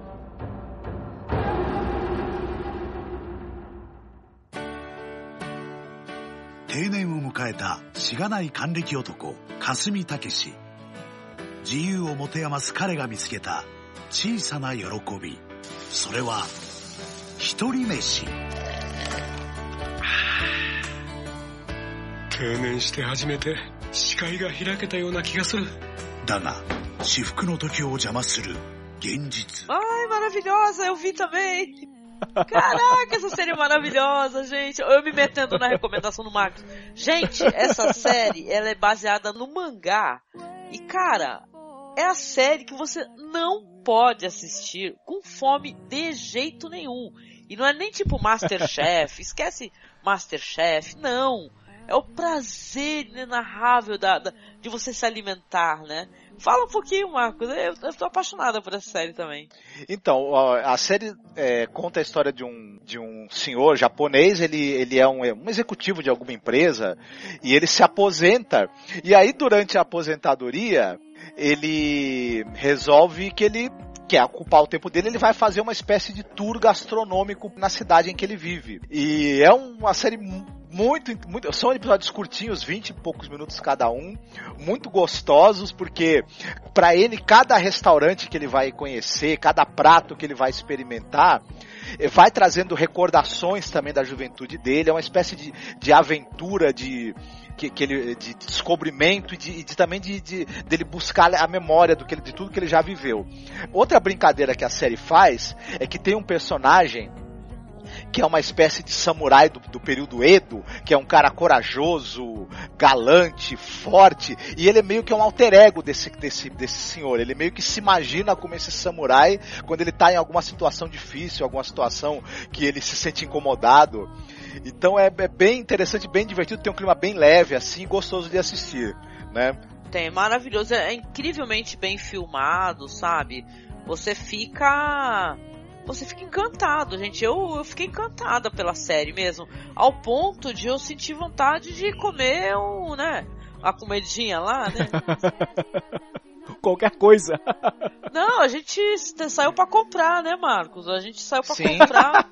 定年を迎えたしがない還暦男霞武自由を持て余す彼が見つけた小さな喜び。それは一人飯。定年して初めて視界が開けたような気がするだが至福の時を邪魔する現実 Ai, maravilhosa, eu vi também. Caraca, essa série é maravilhosa, gente. Eu me metendo na recomendação do Marcos. Gente, essa série, ela é baseada no mangá. E, cara, é a série que você não pode assistir com fome de jeito nenhum. E não é nem tipo Masterchef, esquece Masterchef, não. É o prazer inenarrável da, da, de você se alimentar, né? Fala um pouquinho, Marcos. Eu, eu tô apaixonada por essa série também. Então, a série é, conta a história de um, de um senhor japonês, ele, ele é um, um executivo de alguma empresa, e ele se aposenta. E aí, durante a aposentadoria, ele resolve que ele quer ocupar o tempo dele, ele vai fazer uma espécie de tour gastronômico na cidade em que ele vive. E é uma série muito, muito. São episódios curtinhos, 20 e poucos minutos cada um, muito gostosos, porque para ele, cada restaurante que ele vai conhecer, cada prato que ele vai experimentar, eh, vai trazendo recordações também da juventude dele, é uma espécie de, de aventura, de, que, que ele, de descobrimento e de, de, também de, de dele buscar a memória do que ele, de tudo que ele já viveu. Outra brincadeira que a série faz é que tem um personagem que é uma espécie de samurai do, do, período Edo, que é um cara corajoso, galante, forte, e ele é meio que um alter ego desse, desse, desse senhor. Ele meio que se imagina como esse samurai quando ele está em alguma situação difícil, alguma situação que ele se sente incomodado. Então é, é bem interessante, bem divertido, tem um clima bem leve, assim, gostoso de assistir, né? Tem, é maravilhoso, é incrivelmente bem filmado, sabe? Você fica você fica encantado, gente. Eu, eu fiquei encantada pela série mesmo. Ao ponto de eu sentir vontade de comer um, né? A comidinha lá, né? Qualquer coisa. Não, a gente saiu para comprar, né, Marcos? A gente saiu para comprar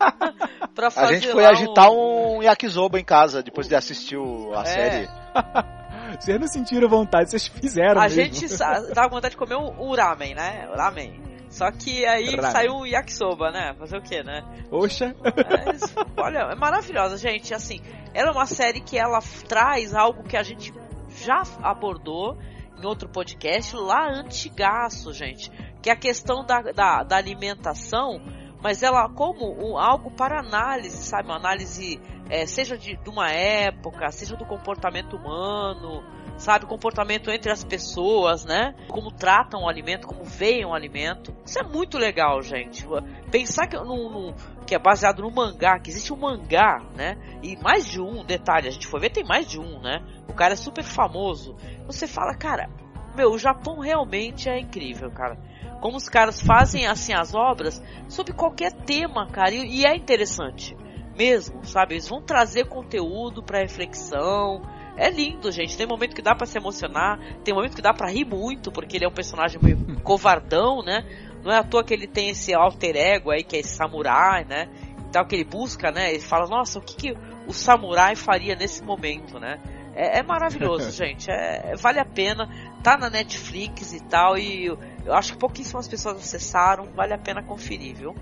pra fazer A gente foi agitar um... um yakisoba em casa depois de assistir a é. série. Vocês não sentiram vontade, vocês fizeram. A mesmo. gente tava com vontade de comer o, o ramen, né? O ramen. Só que aí saiu o yakisoba, né? Fazer o quê, né? Oxa! É, olha, é maravilhosa, gente. Assim, ela é uma série que ela traz algo que a gente já abordou em outro podcast lá antigaço, gente. Que é a questão da, da, da alimentação, mas ela como um, algo para análise, sabe? Uma análise, é, seja de, de uma época, seja do comportamento humano, sabe? Comportamento entre as pessoas, né? Como tratam o alimento, como veem o alimento. Isso é muito legal, gente. Pensar que, no, no, que é baseado no mangá, que existe um mangá, né? E mais de um, detalhe, a gente foi ver, tem mais de um, né? O cara é super famoso. Você fala, cara, meu, o Japão realmente é incrível, cara. Como os caras fazem assim as obras sobre qualquer tema, cara, e, e é interessante mesmo, sabe? Eles vão trazer conteúdo para reflexão, é lindo, gente. Tem momento que dá para se emocionar, tem momento que dá para rir muito, porque ele é um personagem meio covardão, né? Não é à toa que ele tem esse alter ego aí, que é esse samurai, né? Então que ele busca, né? Ele fala, nossa, o que, que o samurai faria nesse momento, né? É, é maravilhoso, gente. É, vale a pena. Tá na Netflix e tal. E eu, eu acho que pouquíssimas pessoas acessaram. Vale a pena conferir, viu?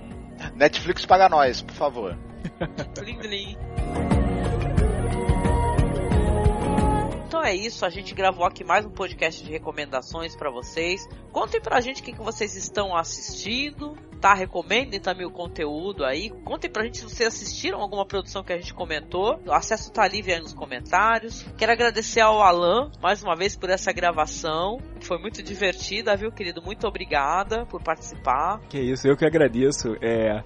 Netflix paga nós, por favor. Blim, blim. É isso, a gente gravou aqui mais um podcast de recomendações para vocês. Contem pra gente o que, que vocês estão assistindo, tá? Recomendem também o conteúdo aí. Contem pra gente se vocês assistiram alguma produção que a gente comentou. O acesso tá livre aí nos comentários. Quero agradecer ao Alan, mais uma vez, por essa gravação. Foi muito divertida, viu, querido? Muito obrigada por participar. Que isso, eu que agradeço. É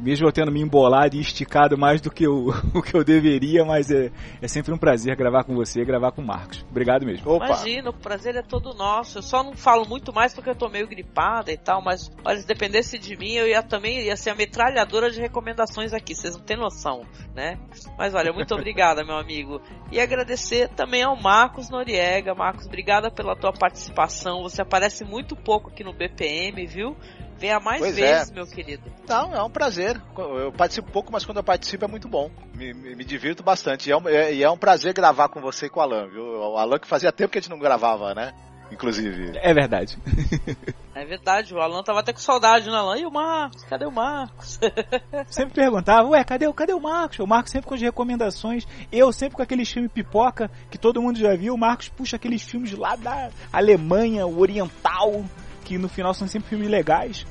mesmo eu tendo me embolado e esticado mais do que eu, o que eu deveria, mas é, é sempre um prazer gravar com você, gravar com o Marcos. Obrigado mesmo. Opa. Imagina, o prazer é todo nosso. Eu só não falo muito mais porque eu tô meio gripada e tal, mas olha, se dependesse de mim, eu ia também ia ser a metralhadora de recomendações aqui, vocês não têm noção, né? Mas olha, muito obrigada, meu amigo. E agradecer também ao Marcos Noriega. Marcos, obrigada pela tua participação. Você aparece muito pouco aqui no BPM, viu? Venha mais pois vezes, é. meu querido. Não, é um prazer. Eu participo pouco, mas quando eu participo é muito bom. Me, me, me divirto bastante. E é, um, é, e é, um prazer gravar com você e com o Alan, viu? O Alan que fazia tempo que a gente não gravava, né? Inclusive. É verdade. é verdade, o Alan tava até com saudade, né, Alan? E o Marcos? Cadê o Marcos? sempre perguntava, ué, cadê, cadê o Marcos? O Marcos sempre com as recomendações. Eu sempre com aqueles filmes pipoca que todo mundo já viu. O Marcos puxa aqueles filmes lá da Alemanha, o Oriental que no final são sempre filmes legais.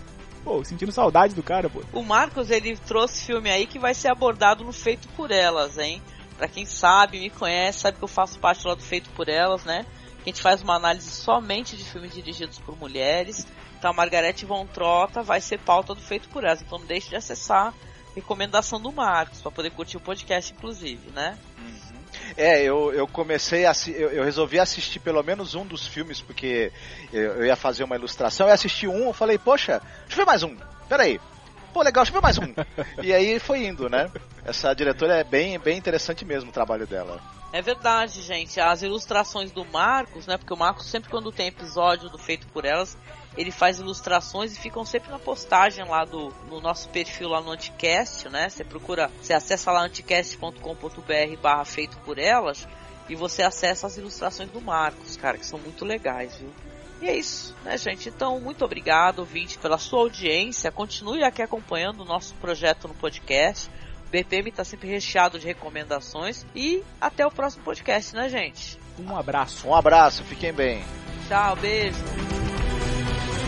pô, sentindo saudade do cara, pô. O Marcos, ele trouxe filme aí que vai ser abordado no Feito por Elas, hein? Pra quem sabe, me conhece, sabe que eu faço parte lá do Feito por Elas, né? Que a gente faz uma análise somente de filmes dirigidos por mulheres. Então a Margarete Von Trota vai ser pauta do Feito por Elas. Então não deixe de acessar recomendação do Marcos, para poder curtir o podcast, inclusive, né? É, eu, eu comecei a eu, eu, resolvi assistir pelo menos um dos filmes, porque eu, eu, ia fazer uma ilustração, eu assisti um, eu falei, poxa, deixa eu ver mais um, peraí. Pô, legal, deixa eu ver mais um. e aí foi indo, né? Essa diretora é bem, bem interessante mesmo o trabalho dela. É verdade, gente. As ilustrações do Marcos, né? Porque o Marcos sempre quando tem episódio do Feito por Elas, ele faz ilustrações e ficam sempre na postagem lá do no nosso perfil lá no Anticast, né? Você procura, você acessa lá anticast.com.br barra feito por elas e você acessa as ilustrações do Marcos, cara, que são muito legais, viu? E é isso, né, gente? Então, muito obrigado, ouvinte, pela sua audiência. Continue aqui acompanhando o nosso projeto no podcast. O BPM está sempre recheado de recomendações. E até o próximo podcast, né, gente? Um abraço. Um abraço, fiquem bem. Tchau, beijo.